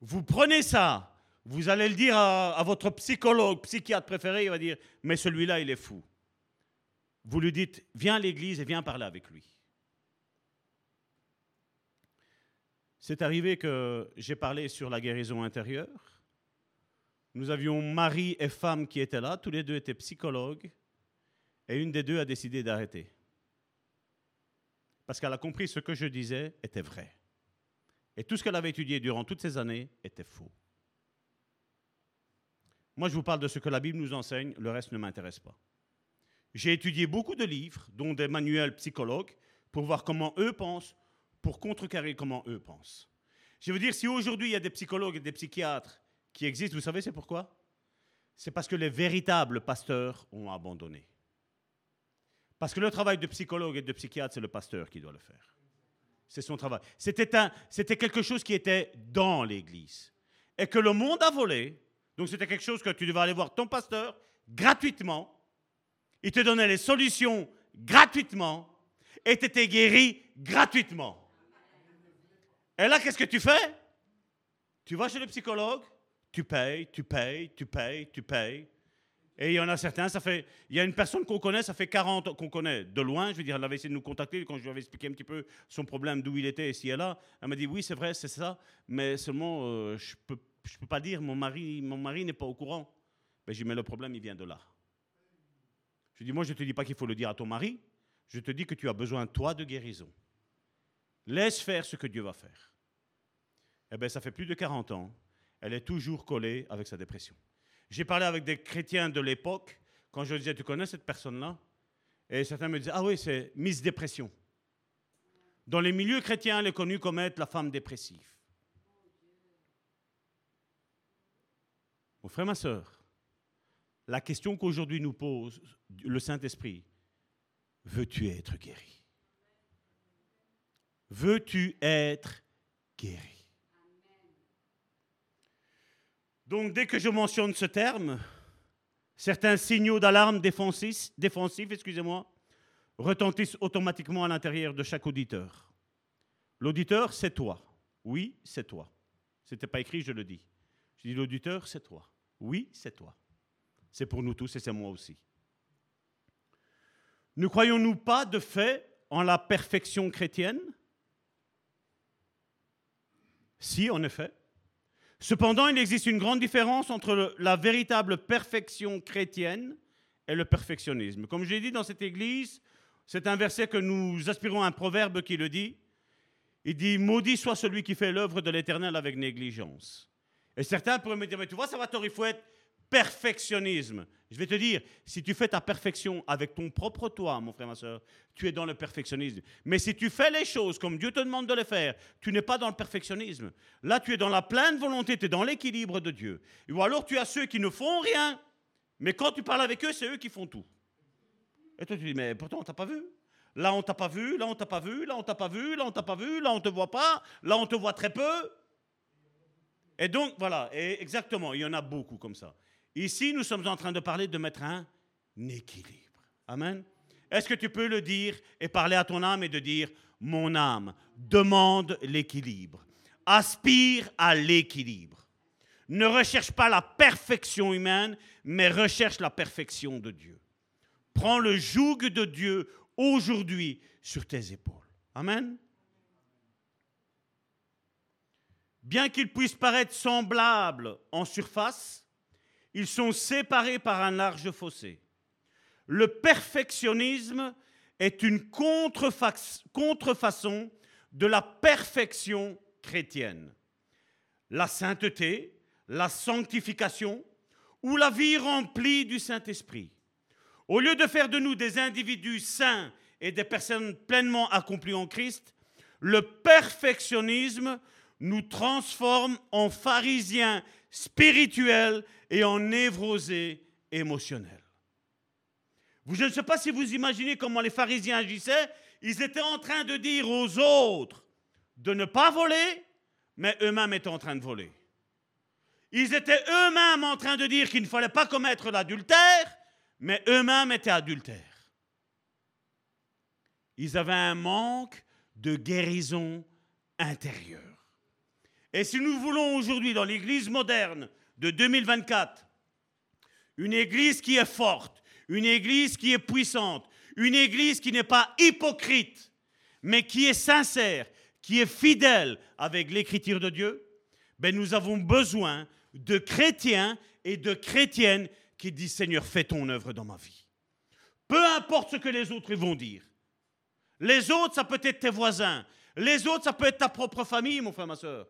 Vous prenez ça, vous allez le dire à, votre psychologue, psychiatre préféré, il va dire, mais celui-là, il est fou. Vous lui dites, viens à l'église et viens parler avec lui. C'est arrivé que j'ai parlé sur la guérison intérieure. Nous avions mari et femme qui étaient là, tous les deux étaient psychologues et une des deux a décidé d'arrêter. Parce qu'elle a compris ce que je disais était vrai. Et tout ce qu'elle avait étudié durant toutes ces années était faux. Moi, je vous parle de ce que la Bible nous enseigne, le reste ne m'intéresse pas. J'ai étudié beaucoup de livres, dont des manuels psychologues, pour voir comment eux pensent, pour contrecarrer comment eux pensent. Je veux dire, si aujourd'hui il y a des psychologues et des psychiatres qui existent, vous savez c'est pourquoi? C'est parce que les véritables pasteurs ont abandonné. Parce que le travail de psychologue et de psychiatre, c'est le pasteur qui doit le faire. C'est son travail. C'était quelque chose qui était dans l'Église. Et que le monde a volé. Donc c'était quelque chose que tu devais aller voir ton pasteur gratuitement. Il te donnait les solutions gratuitement. Et tu étais guéri gratuitement. Et là, qu'est-ce que tu fais? Tu vas chez le psychologue, tu payes, tu payes, tu payes, tu payes. Et il y en a certains, ça fait. Il y a une personne qu'on connaît, ça fait 40 ans qu'on connaît de loin. Je veux dire, elle avait essayé de nous contacter quand je lui avais expliqué un petit peu son problème, d'où il était, et là. Elle m'a dit oui, c'est vrai, c'est ça, mais seulement euh, je peux, je peux pas dire. Mon mari, mon mari n'est pas au courant. Ben, j'ai dit mais le problème, il vient de là. Je dis moi, je te dis pas qu'il faut le dire à ton mari. Je te dis que tu as besoin toi de guérison. Laisse faire ce que Dieu va faire. Eh bien, ça fait plus de 40 ans. Elle est toujours collée avec sa dépression. J'ai parlé avec des chrétiens de l'époque, quand je disais, tu connais cette personne-là? Et certains me disaient, ah oui, c'est Miss Dépression. Dans les milieux chrétiens, elle est connue comme être la femme dépressive. Mon frère, ma soeur, la question qu'aujourd'hui nous pose le Saint-Esprit, veux-tu être guéri? Veux-tu être guéri? Donc dès que je mentionne ce terme, certains signaux d'alarme défensifs, excusez-moi, retentissent automatiquement à l'intérieur de chaque auditeur. L'auditeur, c'est toi. Oui, c'est toi. Ce n'était pas écrit, je le dis. Je dis l'auditeur, c'est toi. Oui, c'est toi. C'est pour nous tous et c'est moi aussi. Ne croyons-nous pas de fait en la perfection chrétienne? Si, en effet. Cependant, il existe une grande différence entre la véritable perfection chrétienne et le perfectionnisme. Comme je l'ai dit dans cette église, c'est un verset que nous aspirons à un proverbe qui le dit. Il dit, maudit soit celui qui fait l'œuvre de l'Éternel avec négligence. Et certains pourraient me dire, mais tu vois, ça va être perfectionnisme. Je vais te dire, si tu fais ta perfection avec ton propre toi, mon frère, ma soeur, tu es dans le perfectionnisme. Mais si tu fais les choses comme Dieu te demande de les faire, tu n'es pas dans le perfectionnisme. Là, tu es dans la pleine volonté, tu es dans l'équilibre de Dieu. Ou alors tu as ceux qui ne font rien, mais quand tu parles avec eux, c'est eux qui font tout. Et toi, tu dis, mais pourtant, on t'a pas vu. Là, on t'a pas vu, là, on t'a pas vu, là, on t'a pas vu, là, on t'a pas vu, là, on te voit pas, là, on te voit très peu. Et donc, voilà, et exactement, il y en a beaucoup comme ça. Ici, nous sommes en train de parler de mettre un équilibre. Amen. Est-ce que tu peux le dire et parler à ton âme et de dire, mon âme demande l'équilibre, aspire à l'équilibre. Ne recherche pas la perfection humaine, mais recherche la perfection de Dieu. Prends le joug de Dieu aujourd'hui sur tes épaules. Amen. Bien qu'ils puissent paraître semblables en surface, ils sont séparés par un large fossé. Le perfectionnisme est une contrefaçon de la perfection chrétienne. La sainteté, la sanctification ou la vie remplie du Saint-Esprit. Au lieu de faire de nous des individus saints et des personnes pleinement accomplies en Christ, le perfectionnisme nous transforme en pharisiens spirituels et en névrosé émotionnel. je ne sais pas si vous imaginez comment les pharisiens agissaient. Ils étaient en train de dire aux autres de ne pas voler, mais eux-mêmes étaient en train de voler. Ils étaient eux-mêmes en train de dire qu'il ne fallait pas commettre l'adultère, mais eux-mêmes étaient adultères. Ils avaient un manque de guérison intérieure. Et si nous voulons aujourd'hui, dans l'Église moderne, de 2024, une église qui est forte, une église qui est puissante, une église qui n'est pas hypocrite, mais qui est sincère, qui est fidèle avec l'écriture de Dieu, ben nous avons besoin de chrétiens et de chrétiennes qui disent Seigneur, fais ton œuvre dans ma vie. Peu importe ce que les autres vont dire. Les autres, ça peut être tes voisins. Les autres, ça peut être ta propre famille, mon frère, ma soeur.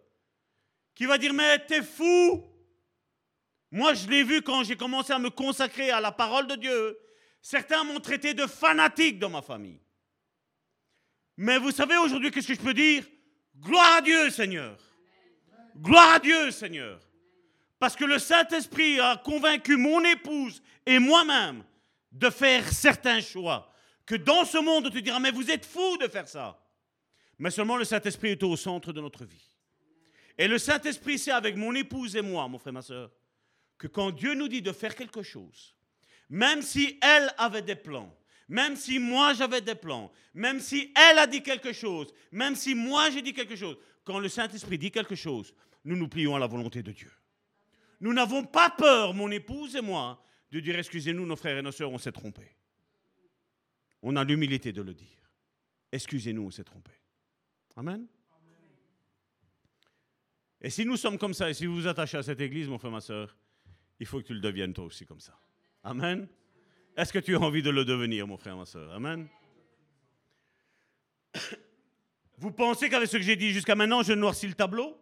Qui va dire Mais t'es fou moi, je l'ai vu quand j'ai commencé à me consacrer à la parole de Dieu. Certains m'ont traité de fanatique dans ma famille. Mais vous savez aujourd'hui, qu'est-ce que je peux dire? Gloire à Dieu, Seigneur. Gloire à Dieu, Seigneur. Parce que le Saint-Esprit a convaincu mon épouse et moi-même de faire certains choix. Que dans ce monde, on te dira, mais vous êtes fous de faire ça. Mais seulement le Saint-Esprit est au centre de notre vie. Et le Saint-Esprit, c'est avec mon épouse et moi, mon frère, ma soeur, que quand Dieu nous dit de faire quelque chose, même si elle avait des plans, même si moi j'avais des plans, même si elle a dit quelque chose, même si moi j'ai dit quelque chose, quand le Saint-Esprit dit quelque chose, nous nous plions à la volonté de Dieu. Nous n'avons pas peur, mon épouse et moi, de dire excusez-nous, nos frères et nos sœurs, on s'est trompés. On a l'humilité de le dire. Excusez-nous, on s'est trompés. Amen. Et si nous sommes comme ça, et si vous vous attachez à cette église, mon frère, ma soeur, il faut que tu le deviennes toi aussi comme ça. Amen. Est-ce que tu as envie de le devenir, mon frère, ma soeur Amen. Vous pensez qu'avec ce que j'ai dit jusqu'à maintenant, je noircis le tableau?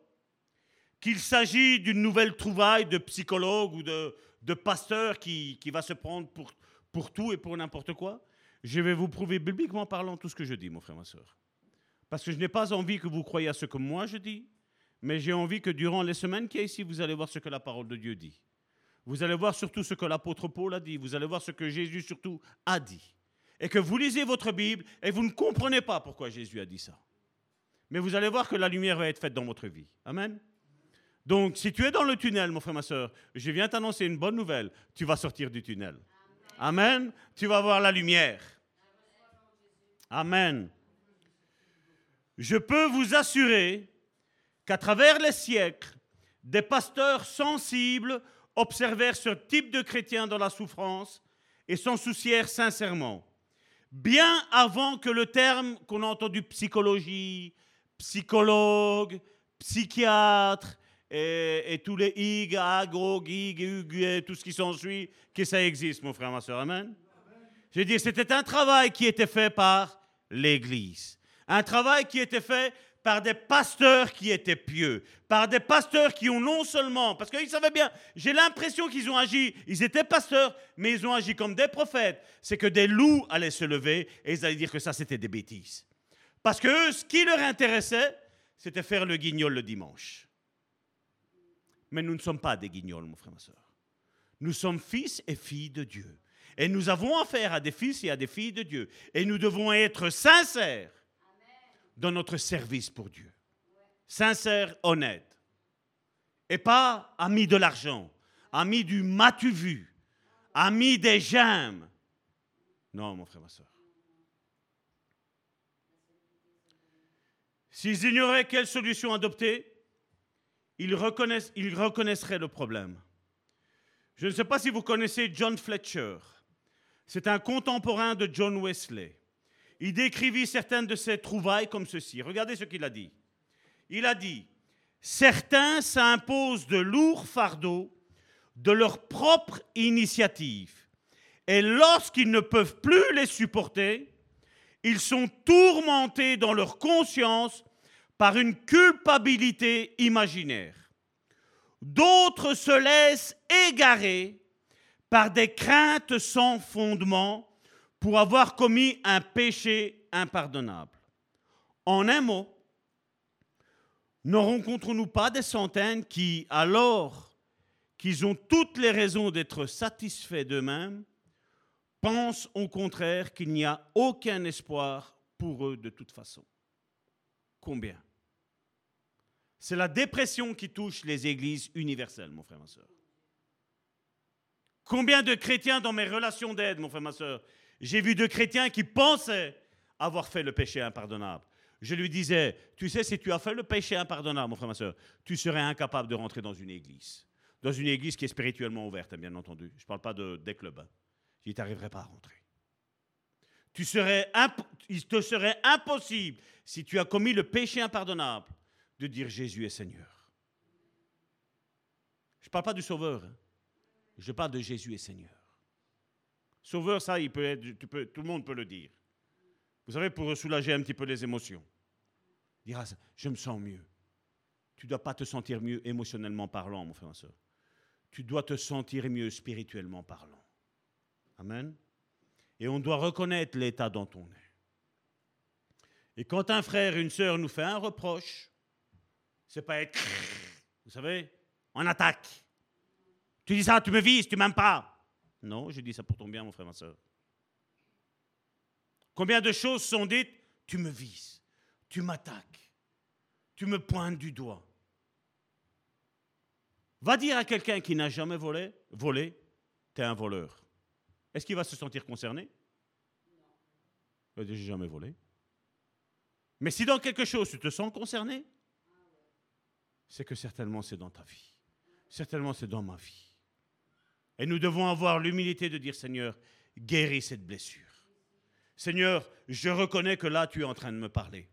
Qu'il s'agit d'une nouvelle trouvaille de psychologue ou de, pasteur qui, va se prendre pour, pour tout et pour n'importe quoi? Je vais vous prouver bibliquement parlant tout ce que je dis, mon frère, ma soeur. Parce que je n'ai pas envie que vous croyiez à ce que moi je dis, mais j'ai envie que durant les semaines qui a ici, vous allez voir ce que la parole de Dieu dit. Vous allez voir surtout ce que l'apôtre Paul a dit. Vous allez voir ce que Jésus surtout a dit. Et que vous lisez votre Bible et vous ne comprenez pas pourquoi Jésus a dit ça. Mais vous allez voir que la lumière va être faite dans votre vie. Amen. Donc, si tu es dans le tunnel, mon frère, ma soeur, je viens t'annoncer une bonne nouvelle. Tu vas sortir du tunnel. Amen. Tu vas voir la lumière. Amen. Je peux vous assurer qu'à travers les siècles, des pasteurs sensibles observèrent ce type de chrétien dans la souffrance et s'en soucièrent sincèrement. Bien avant que le terme qu'on a entendu psychologie, psychologue, psychiatre et, tous les ig, agro, gig, tout ce qui s'ensuit, que ça existe, mon frère, ma soeur. Amen. Je dire, c'était un travail qui était fait par l'Église. Un travail qui était fait par des pasteurs qui étaient pieux, par des pasteurs qui ont non seulement, parce qu'ils savaient bien, j'ai l'impression qu'ils ont agi, ils étaient pasteurs, mais ils ont agi comme des prophètes. C'est que des loups allaient se lever et ils allaient dire que ça c'était des bêtises. Parce que eux, ce qui leur intéressait, c'était faire le guignol le dimanche. Mais nous ne sommes pas des guignols, mon frère, ma soeur. Nous sommes fils et filles de Dieu. Et nous avons affaire à des fils et à des filles de Dieu. Et nous devons être sincères dans notre service pour Dieu. Sincère, honnête. Et pas ami de l'argent, ami du matu vu, ami des j'aime. Non, mon frère, ma soeur. S'ils ignoraient quelle solution adopter, ils, reconnaissent, ils reconnaisseraient le problème. Je ne sais pas si vous connaissez John Fletcher. C'est un contemporain de John Wesley il décrivit certaines de ses trouvailles comme ceci. Regardez ce qu'il a dit. Il a dit, certains s'imposent de lourds fardeaux de leur propre initiative. Et lorsqu'ils ne peuvent plus les supporter, ils sont tourmentés dans leur conscience par une culpabilité imaginaire. D'autres se laissent égarer par des craintes sans fondement pour avoir commis un péché impardonnable. En un mot, ne rencontrons-nous pas des centaines qui, alors qu'ils ont toutes les raisons d'être satisfaits d'eux-mêmes, pensent au contraire qu'il n'y a aucun espoir pour eux de toute façon Combien? C'est la dépression qui touche les églises universelles, mon frère, ma soeur. Combien de chrétiens dans mes relations d'aide, mon frère, ma soeur, j'ai vu deux chrétiens qui pensaient avoir fait le péché impardonnable. Je lui disais, tu sais, si tu as fait le péché impardonnable, mon frère, ma soeur, tu serais incapable de rentrer dans une église. Dans une église qui est spirituellement ouverte, bien entendu. Je ne parle pas de, des clubs. Hein. T'arriverait pas à rentrer. Tu serais il te serait impossible, si tu as commis le péché impardonnable, de dire Jésus est Seigneur. Je ne parle pas du Sauveur. Hein. Je parle de Jésus est Seigneur. Sauveur, ça, il peut être, tu peux, tout le monde peut le dire. Vous savez, pour soulager un petit peu les émotions. Dire, ah, je me sens mieux. Tu ne dois pas te sentir mieux émotionnellement parlant, mon frère, ma soeur. Tu dois te sentir mieux spirituellement parlant. Amen. Et on doit reconnaître l'état dont on est. Et quand un frère, une sœur nous fait un reproche, c'est pas être, vous savez, on attaque. Tu dis ça, tu me vises, tu m'aimes pas. Non, je dis ça pour ton bien, mon frère, ma soeur. Combien de choses sont dites Tu me vises, tu m'attaques, tu me pointes du doigt. Va dire à quelqu'un qui n'a jamais volé, volé, tu es un voleur. Est-ce qu'il va se sentir concerné? J'ai jamais volé. Mais si dans quelque chose tu te sens concerné, c'est que certainement c'est dans ta vie. Certainement c'est dans ma vie. Et nous devons avoir l'humilité de dire, Seigneur, guéris cette blessure. Seigneur, je reconnais que là, tu es en train de me parler.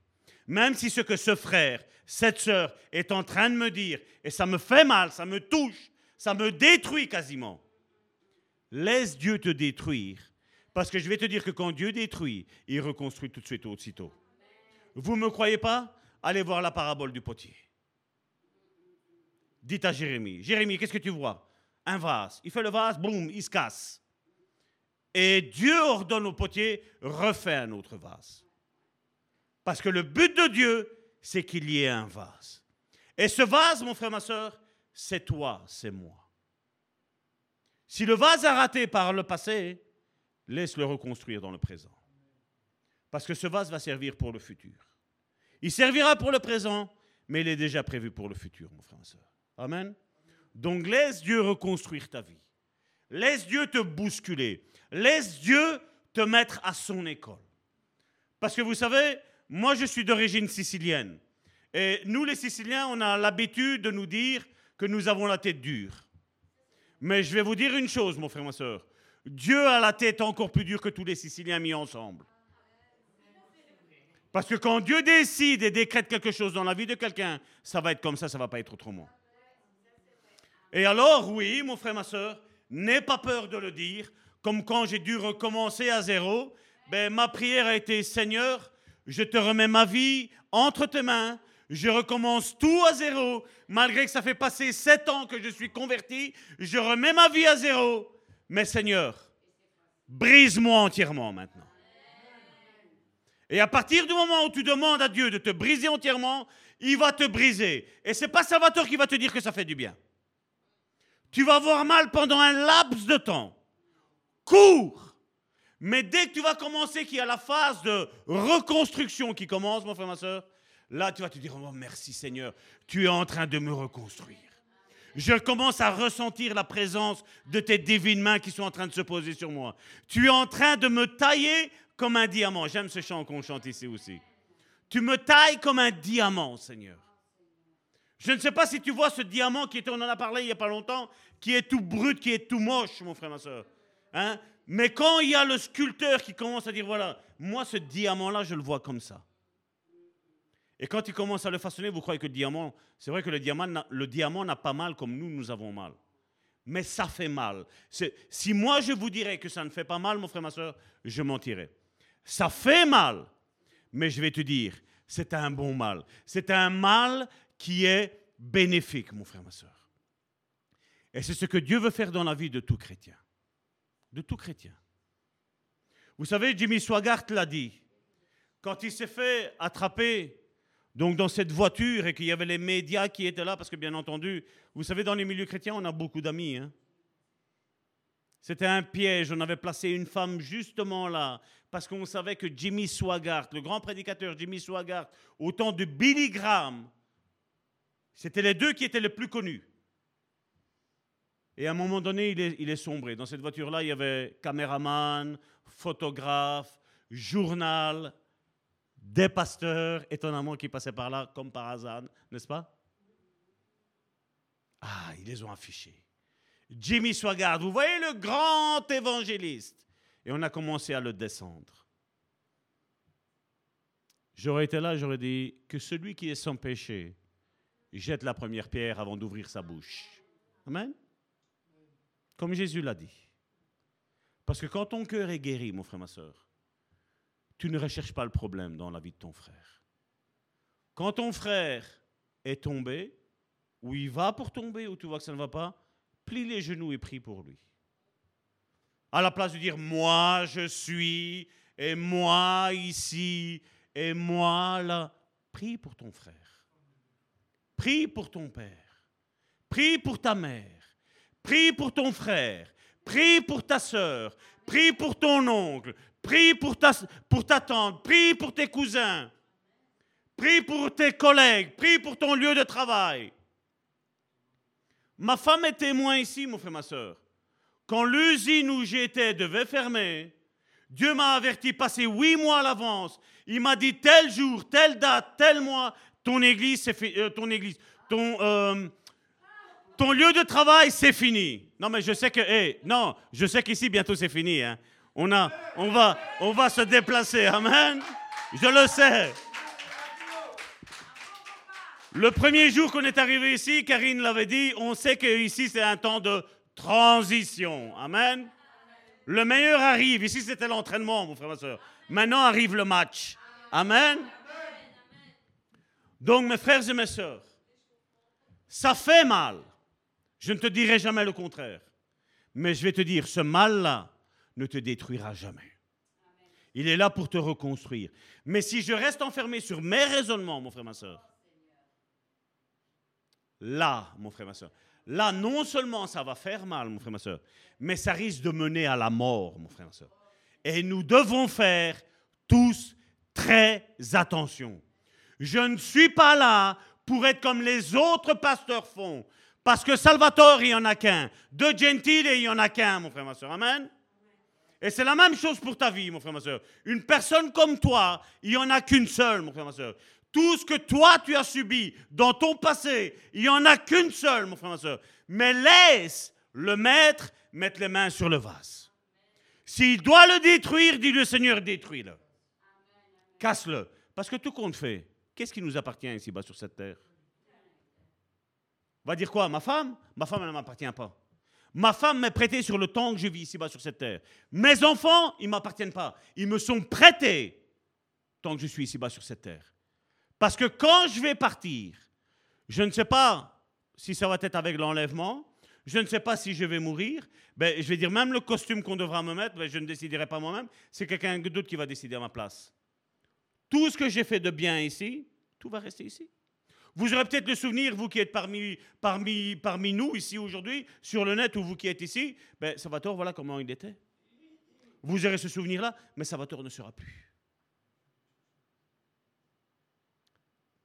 Même si ce que ce frère, cette sœur est en train de me dire, et ça me fait mal, ça me touche, ça me détruit quasiment, laisse Dieu te détruire. Parce que je vais te dire que quand Dieu détruit, il reconstruit tout de suite aussitôt. Vous ne me croyez pas? Allez voir la parabole du potier. Dites à Jérémie, Jérémie, qu'est-ce que tu vois? Un vase. Il fait le vase, boum, il se casse. Et Dieu ordonne au potier, refait un autre vase. Parce que le but de Dieu, c'est qu'il y ait un vase. Et ce vase, mon frère, ma soeur, c'est toi, c'est moi. Si le vase a raté par le passé, laisse-le reconstruire dans le présent. Parce que ce vase va servir pour le futur. Il servira pour le présent, mais il est déjà prévu pour le futur, mon frère, ma soeur. Amen. Donc laisse Dieu reconstruire ta vie. Laisse Dieu te bousculer. Laisse Dieu te mettre à son école. Parce que vous savez, moi je suis d'origine sicilienne. Et nous les Siciliens, on a l'habitude de nous dire que nous avons la tête dure. Mais je vais vous dire une chose, mon frère, ma soeur. Dieu a la tête encore plus dure que tous les Siciliens mis ensemble. Parce que quand Dieu décide et décrète quelque chose dans la vie de quelqu'un, ça va être comme ça, ça ne va pas être autrement. Et alors, oui, mon frère, ma soeur, n'aie pas peur de le dire. Comme quand j'ai dû recommencer à zéro, ben, ma prière a été Seigneur, je te remets ma vie entre tes mains, je recommence tout à zéro, malgré que ça fait passer sept ans que je suis converti, je remets ma vie à zéro. Mais Seigneur, brise-moi entièrement maintenant. Et à partir du moment où tu demandes à Dieu de te briser entièrement, il va te briser. Et c'est pas Salvatore qui va te dire que ça fait du bien. Tu vas avoir mal pendant un laps de temps. Cours. Mais dès que tu vas commencer, qu'il y a la phase de reconstruction qui commence, mon frère, ma soeur, là, tu vas te dire, oh merci Seigneur, tu es en train de me reconstruire. Je commence à ressentir la présence de tes divines mains qui sont en train de se poser sur moi. Tu es en train de me tailler comme un diamant. J'aime ce chant qu'on chante ici aussi. Tu me tailles comme un diamant, Seigneur. Je ne sais pas si tu vois ce diamant qui était, on en a parlé il n'y a pas longtemps, qui est tout brut, qui est tout moche, mon frère, ma soeur. Hein? Mais quand il y a le sculpteur qui commence à dire, voilà, moi ce diamant-là, je le vois comme ça. Et quand il commence à le façonner, vous croyez que le diamant, c'est vrai que le diamant, le diamant n'a pas mal comme nous, nous avons mal. Mais ça fait mal. Si moi je vous dirais que ça ne fait pas mal, mon frère, ma soeur, je mentirais. Ça fait mal, mais je vais te dire, c'est un bon mal. C'est un mal qui est bénéfique, mon frère, ma soeur. Et c'est ce que Dieu veut faire dans la vie de tout chrétien. De tout chrétien. Vous savez, Jimmy Swaggart l'a dit. Quand il s'est fait attraper donc dans cette voiture et qu'il y avait les médias qui étaient là, parce que bien entendu, vous savez, dans les milieux chrétiens, on a beaucoup d'amis. Hein. C'était un piège. On avait placé une femme justement là, parce qu'on savait que Jimmy Swaggart, le grand prédicateur Jimmy Swaggart, au temps de Billy Graham, c'était les deux qui étaient les plus connus. Et à un moment donné, il est, sombré. Dans cette voiture-là, il y avait caméraman, photographe, journal, des pasteurs, étonnamment, qui passaient par là comme par hasard, n'est-ce pas? Ah, ils les ont affichés. Jimmy Swaggart, vous voyez le grand évangéliste? Et on a commencé à le descendre. J'aurais été là, j'aurais dit que celui qui est sans péché jette la première pierre avant d'ouvrir sa bouche. Amen. Comme Jésus l'a dit. Parce que quand ton cœur est guéri, mon frère, ma soeur, tu ne recherches pas le problème dans la vie de ton frère. Quand ton frère est tombé, ou il va pour tomber, ou tu vois que ça ne va pas, plie les genoux et prie pour lui. À la place de dire moi je suis, et moi ici, et moi là, prie pour ton frère. Prie pour ton père. Prie pour ta mère. Prie pour ton frère. Prie pour ta soeur. Prie pour ton oncle. Prie pour ta, pour ta tante. Prie pour tes cousins. Prie pour tes collègues. Prie pour ton lieu de travail. Ma femme est témoin ici, mon frère, ma soeur. Quand l'usine où j'étais devait fermer, Dieu m'a averti, passé huit mois à l'avance. Il m'a dit tel jour, telle date, tel mois, ton église, c'est euh, ton église, ton, euh, ton lieu de travail, c'est fini. Non, mais je sais que, non, je sais qu'ici bientôt c'est fini. Hein. On a, on va, on va se déplacer. Amen. Je le sais. Le premier jour qu'on est arrivé ici, Karine l'avait dit, on sait que ici c'est un temps de transition. Amen. Le meilleur arrive. Ici c'était l'entraînement, mon frère, ma soeur. Maintenant arrive le match. Amen. Donc mes frères et mes soeurs, ça fait mal. Je ne te dirai jamais le contraire. Mais je vais te dire, ce mal-là ne te détruira jamais. Il est là pour te reconstruire. Mais si je reste enfermé sur mes raisonnements, mon frère, ma soeur, là, mon frère, ma soeur, là, non seulement ça va faire mal, mon frère, ma soeur, mais ça risque de mener à la mort, mon frère, ma soeur. Et nous devons faire tous très attention. Je ne suis pas là pour être comme les autres pasteurs font. Parce que Salvatore, il n'y en a qu'un. De Gentile, il n'y en a qu'un, mon frère, ma soeur. Amen. Et c'est la même chose pour ta vie, mon frère, ma soeur. Une personne comme toi, il n'y en a qu'une seule, mon frère, ma soeur. Tout ce que toi tu as subi dans ton passé, il n'y en a qu'une seule, mon frère, ma soeur. Mais laisse le maître mettre les mains sur le vase. S'il doit le détruire, dis le Seigneur, détruis-le. Casse-le. Parce que tout compte fait, qu'est-ce qui nous appartient ici-bas sur cette terre? Va dire quoi? Ma femme? Ma femme, elle ne m'appartient pas. Ma femme m'est prêtée sur le temps que je vis ici-bas sur cette terre. Mes enfants, ils ne m'appartiennent pas. Ils me sont prêtés tant que je suis ici-bas sur cette terre. Parce que quand je vais partir, je ne sais pas si ça va être avec l'enlèvement, je ne sais pas si je vais mourir. Ben, je vais dire, même le costume qu'on devra me mettre, ben, je ne déciderai pas moi-même. C'est quelqu'un d'autre qui va décider à ma place. Tout ce que j'ai fait de bien ici, tout va rester ici. Vous aurez peut-être le souvenir, vous qui êtes parmi, nous ici aujourd'hui, sur le net, ou vous qui êtes ici, ben, Salvatore, voilà comment il était. Vous aurez ce souvenir-là, mais Salvatore ne sera plus.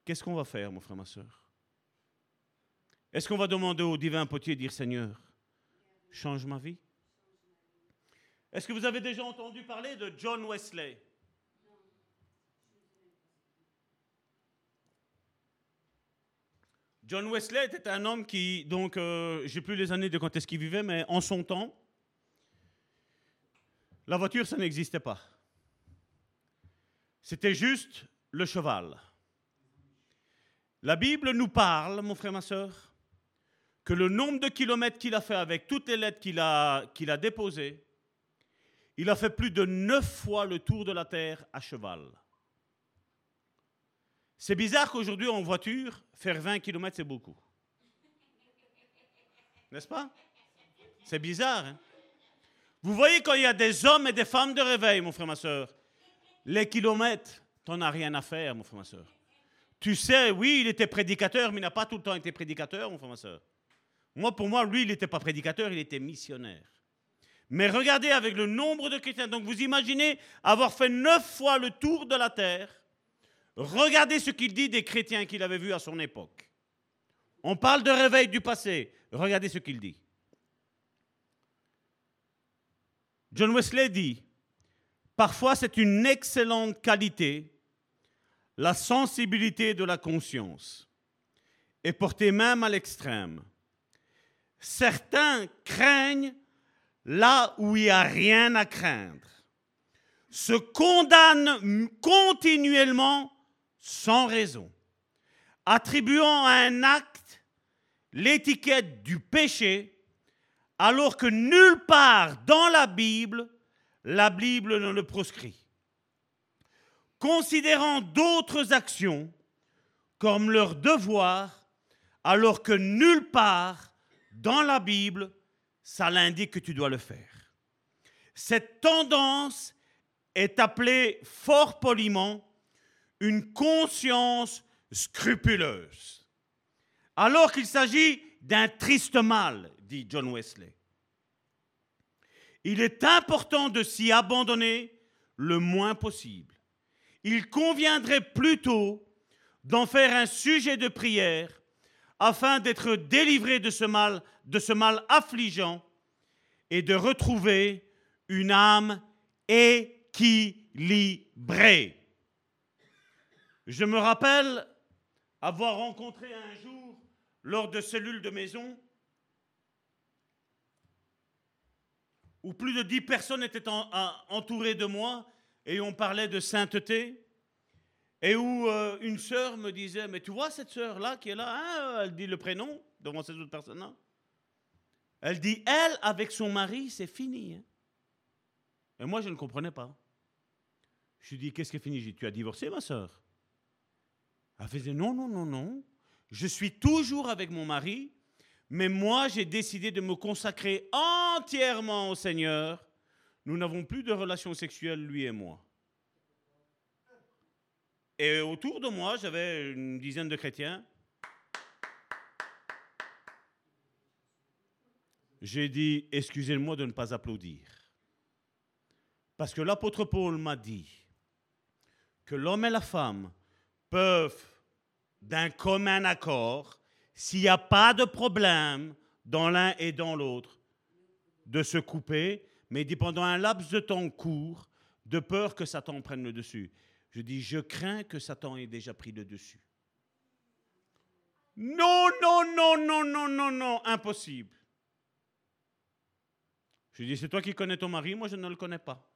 Qu'est-ce qu'on va faire, mon frère, ma soeur est-ce qu'on va demander au divin potier, dire Seigneur, change ma vie? Est-ce que vous avez déjà entendu parler de John Wesley? John Wesley était un homme qui, donc, euh, j'ai plus les années de quand est-ce qu'il vivait, mais en son temps, la voiture, ça n'existait pas. C'était juste le cheval. La Bible nous parle, mon frère, ma soeur, que le nombre de kilomètres qu'il a fait avec toutes les lettres qu'il a, qu'il a déposées, il a fait plus de neuf fois le tour de la Terre à cheval. C'est bizarre qu'aujourd'hui, en voiture, faire 20 km, c'est beaucoup. N'est-ce pas? C'est bizarre. Hein? Vous voyez, quand il y a des hommes et des femmes de réveil, mon frère, ma soeur, les kilomètres, t'en as rien à faire, mon frère, ma soeur. Tu sais, oui, il était prédicateur, mais il n'a pas tout le temps été prédicateur, mon frère, ma soeur. Moi, pour moi, lui, il n'était pas prédicateur, il était missionnaire. Mais regardez avec le nombre de chrétiens. Donc vous imaginez avoir fait neuf fois le tour de la terre. Regardez ce qu'il dit des chrétiens qu'il avait vus à son époque. On parle de réveil du passé. Regardez ce qu'il dit. John Wesley dit, parfois c'est une excellente qualité, la sensibilité de la conscience, et portée même à l'extrême Certains craignent là où il n'y a rien à craindre, se condamnent continuellement sans raison, attribuant à un acte l'étiquette du péché, alors que nulle part dans la Bible, la Bible ne le proscrit. Considérant d'autres actions comme leur devoir, alors que nulle part dans la Bible, ça l'indique que tu dois le faire. Cette tendance est appelée fort poliment une conscience scrupuleuse. Alors qu'il s'agit d'un triste mal, dit John Wesley. Il est important de s'y abandonner le moins possible. Il conviendrait plutôt d'en faire un sujet de prière afin d'être délivré de ce mal, affligeant et de retrouver une âme équilibrée. Je me rappelle avoir rencontré un jour, lors de cellules de maison, où plus de dix personnes étaient entourées de moi et on parlait de sainteté. Et où euh, une sœur me disait, mais tu vois cette sœur-là qui est là, hein, elle dit le prénom devant ces autres personnes-là. Elle dit, elle, avec son mari, c'est fini. Hein. Et moi, je ne comprenais pas. Je lui dis, qu'est-ce qui est fini? Dit, tu as divorcé, ma sœur Elle faisait, non, non, non, non. Je suis toujours avec mon mari, mais moi, j'ai décidé de me consacrer entièrement au Seigneur. Nous n'avons plus de relations sexuelles, lui et moi. Et autour de moi, j'avais une dizaine de chrétiens. J'ai dit, excusez-moi de ne pas applaudir. Parce que l'apôtre Paul m'a dit que l'homme et la femme peuvent, d'un commun accord, s'il n'y a pas de problème dans l'un et dans l'autre, de se couper, mais pendant un laps de temps court, de peur que Satan prenne le dessus. Je dis, je crains que Satan ait déjà pris le dessus. Non, non, non, non, non, non, non, impossible. Je dis, c'est toi qui connais ton mari, moi je ne le connais pas.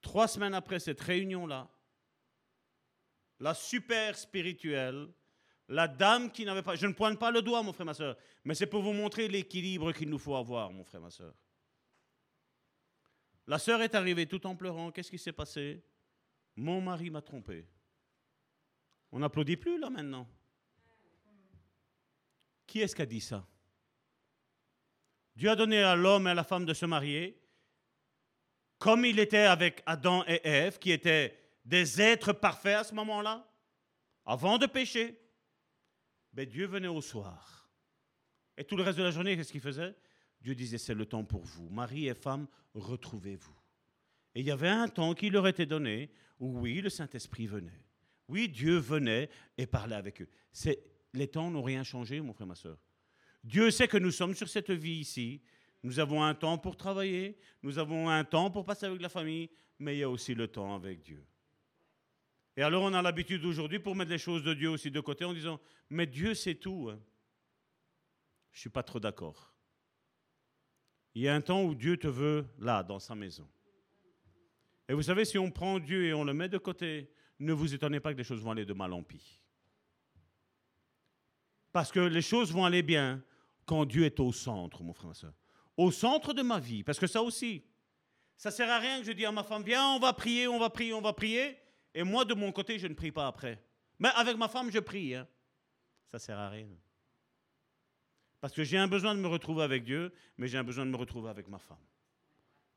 Trois semaines après cette réunion-là, la super spirituelle, la dame qui n'avait pas... Je ne pointe pas le doigt, mon frère, ma soeur, mais c'est pour vous montrer l'équilibre qu'il nous faut avoir, mon frère, ma soeur. La sœur est arrivée tout en pleurant. Qu'est-ce qui s'est passé? Mon mari m'a trompé. On n'applaudit plus là maintenant. Qui est-ce qui a dit ça? Dieu a donné à l'homme et à la femme de se marier, comme il était avec Adam et Ève, qui étaient des êtres parfaits à ce moment-là, avant de pécher. Mais Dieu venait au soir. Et tout le reste de la journée, qu'est-ce qu'il faisait? Dieu disait, c'est le temps pour vous. Marie et femme, retrouvez-vous. Et il y avait un temps qui leur était donné où, oui, le Saint-Esprit venait. Oui, Dieu venait et parlait avec eux. les temps n'ont rien changé, mon frère, ma soeur. Dieu sait que nous sommes sur cette vie ici. Nous avons un temps pour travailler, nous avons un temps pour passer avec la famille, mais il y a aussi le temps avec Dieu. Et alors on a l'habitude aujourd'hui pour mettre les choses de Dieu aussi de côté en disant, mais Dieu c'est tout. Hein. Je ne suis pas trop d'accord. Il y a un temps où Dieu te veut là, dans sa maison. Et vous savez, si on prend Dieu et on le met de côté, ne vous étonnez pas que les choses vont aller de mal en pis. Parce que les choses vont aller bien quand Dieu est au centre, mon frère, ma soeur. Au centre de ma vie. Parce que ça aussi, ça ne sert à rien que je dise à ma femme, viens, on va prier, on va prier, on va prier. Et moi, de mon côté, je ne prie pas après. Mais avec ma femme, je prie. Hein. Ça ne sert à rien. Parce que j'ai un besoin de me retrouver avec Dieu, mais j'ai un besoin de me retrouver avec ma femme.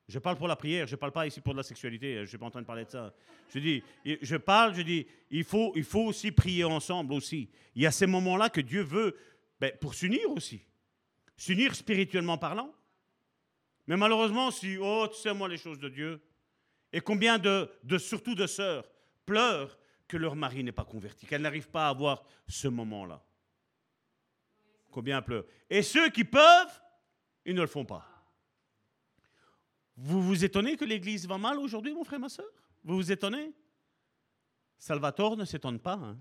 Je parle pour la prière, je ne parle pas ici pour la sexualité, je ne suis pas en train de parler de ça. Je dis, je parle, je dis, il faut, il faut aussi prier ensemble aussi. Il y a ces moments-là que Dieu veut ben, pour s'unir aussi. S'unir spirituellement parlant. Mais malheureusement, si, oh, tu sais, moi, les choses de Dieu, et combien de, de surtout de sœurs pleurent que leur mari n'est pas converti, qu'elles n'arrivent pas à avoir ce moment-là. Combien pleurent? Et ceux qui peuvent, ils ne le font pas. Vous vous étonnez que l'Église va mal aujourd'hui, mon frère, ma soeur Vous vous étonnez? Salvatore ne s'étonne pas. Hein?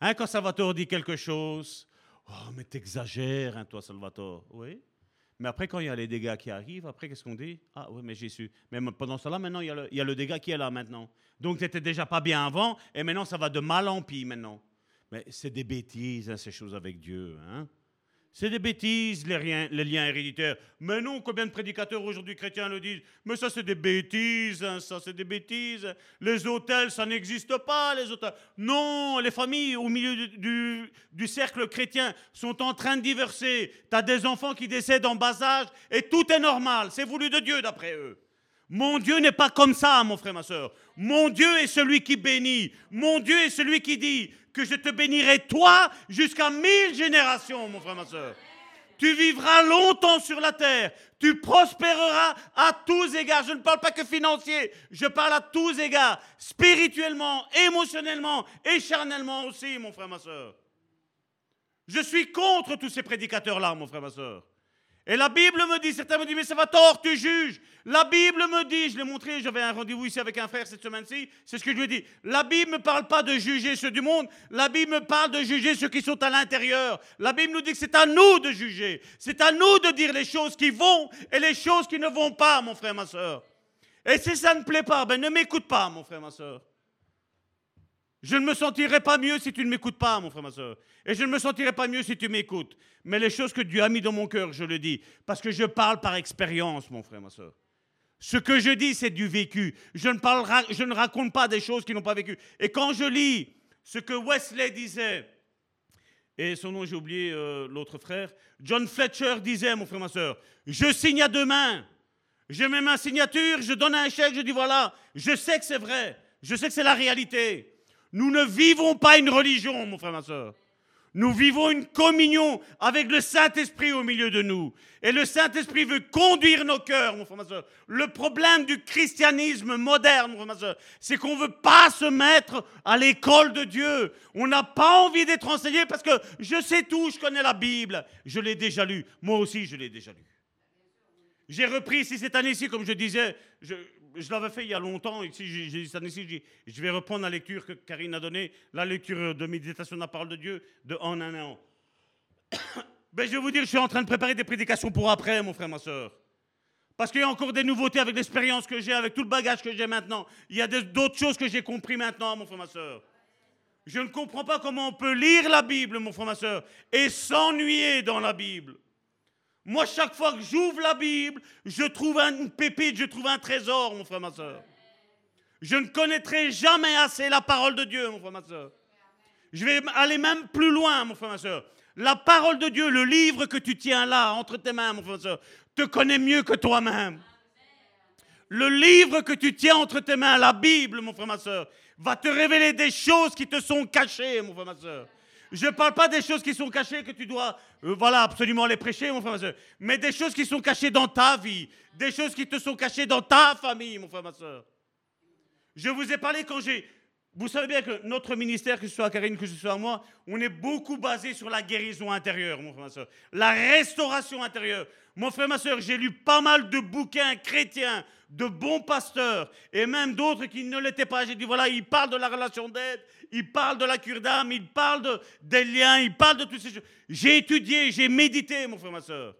hein? quand Salvatore dit quelque chose, oh, mais t'exagères, hein, toi, Salvatore. Oui. Mais après, quand il y a les dégâts qui arrivent, après, qu'est-ce qu'on dit? Ah oui, mais Jésus. Mais pendant cela, maintenant, il y, a le, il y a le dégât qui est là maintenant. Donc, tu n'étais déjà pas bien avant, et maintenant, ça va de mal en pis maintenant. Mais c'est des bêtises, hein, ces choses avec Dieu. Hein? C'est des bêtises, les, liens héréditaires. Mais non, combien de prédicateurs aujourd'hui chrétiens le disent? Mais ça, c'est des bêtises, hein, ça, c'est des bêtises. Les hôtels, ça n'existe pas, les hôtels. Non, les familles au milieu du, du cercle chrétien sont en train de divorcer. Tu as des enfants qui décèdent en bas âge et tout est normal. C'est voulu de Dieu, d'après eux. Mon Dieu n'est pas comme ça, mon frère, ma soeur. Mon Dieu est celui qui bénit. Mon Dieu est celui qui dit que je te bénirai toi jusqu'à mille générations, mon frère, ma soeur. Tu vivras longtemps sur la terre. Tu prospéreras à tous égards. Je ne parle pas que financier, je parle à tous égards. Spirituellement, émotionnellement et charnellement aussi, mon frère, ma soeur. Je suis contre tous ces prédicateurs-là, mon frère, ma soeur. Et la Bible me dit, certains me disent, mais ça va tort, tu juges. La Bible me dit, je l'ai montré, j'avais un rendez-vous ici avec un frère cette semaine-ci, c'est ce que je lui ai dit. La Bible ne parle pas de juger ceux du monde, la Bible me parle de juger ceux qui sont à l'intérieur. La Bible nous dit que c'est à nous de juger, c'est à nous de dire les choses qui vont et les choses qui ne vont pas, mon frère, ma soeur. Et si ça ne plaît pas, ben ne m'écoute pas, mon frère, ma soeur. Je ne me sentirai pas mieux si tu ne m'écoutes pas, mon frère, ma soeur. Et je ne me sentirai pas mieux si tu m'écoutes. Mais les choses que Dieu a mis dans mon cœur, je le dis. Parce que je parle par expérience, mon frère, ma soeur. Ce que je dis, c'est du vécu. Je ne, raconte pas des choses qui n'ont pas vécu. Et quand je lis ce que Wesley disait, et son nom, j'ai oublié euh, l'autre frère, John Fletcher disait, mon frère, ma soeur, je signe à deux mains. Je mets ma signature, je donne un chèque, je dis voilà, je sais que c'est vrai. Je sais que c'est la réalité. Nous ne vivons pas une religion, mon frère, ma soeur. Nous vivons une communion avec le Saint-Esprit au milieu de nous. Et le Saint-Esprit veut conduire nos cœurs, mon frère, ma soeur. Le problème du christianisme moderne, mon frère, ma soeur, c'est qu'on ne veut pas se mettre à l'école de Dieu. On n'a pas envie d'être enseigné parce que je sais tout, je connais la Bible. Je l'ai déjà lu. Moi aussi, je l'ai déjà lu. J'ai repris ici cette année-ci, comme je disais, je l'avais fait il y a longtemps. Ici, j'ai cette année-ci, je vais reprendre la lecture que Karine a donnée, la lecture de méditation de la parole de Dieu de en un an. ben, je vais vous dire, je suis en train de préparer des prédications pour après, mon frère, ma soeur. Parce qu'il y a encore des nouveautés avec l'expérience que j'ai, avec tout le bagage que j'ai maintenant. Il y a d'autres choses que j'ai compris maintenant, mon frère, ma soeur. Je ne comprends pas comment on peut lire la Bible, mon frère, ma soeur, et s'ennuyer dans la Bible. Moi, chaque fois que j'ouvre la Bible, je trouve une pépite, je trouve un trésor, mon frère, ma soeur. Je ne connaîtrai jamais assez la parole de Dieu, mon frère, ma soeur. Je vais aller même plus loin, mon frère, ma soeur. La parole de Dieu, le livre que tu tiens là, entre tes mains, mon frère, ma soeur, te connaît mieux que toi-même. Le livre que tu tiens entre tes mains, la Bible, mon frère, ma soeur, va te révéler des choses qui te sont cachées, mon frère, ma soeur. Je ne parle pas des choses qui sont cachées que tu dois, euh, voilà, absolument les prêcher, mon frère, ma soeur. Mais des choses qui sont cachées dans ta vie, des choses qui te sont cachées dans ta famille, mon frère, ma soeur. Je vous ai parlé quand j'ai. Vous savez bien que notre ministère, que ce soit à Karine, que ce soit à moi, on est beaucoup basé sur la guérison intérieure, mon frère, ma soeur. La restauration intérieure. Mon frère, ma soeur, j'ai lu pas mal de bouquins chrétiens, de bons pasteurs, et même d'autres qui ne l'étaient pas. J'ai dit, voilà, ils parlent de la relation d'aide, ils parlent de la cure d'âme, ils parlent de, des liens, ils parlent de toutes ces choses. J'ai étudié, j'ai médité, mon frère, ma soeur.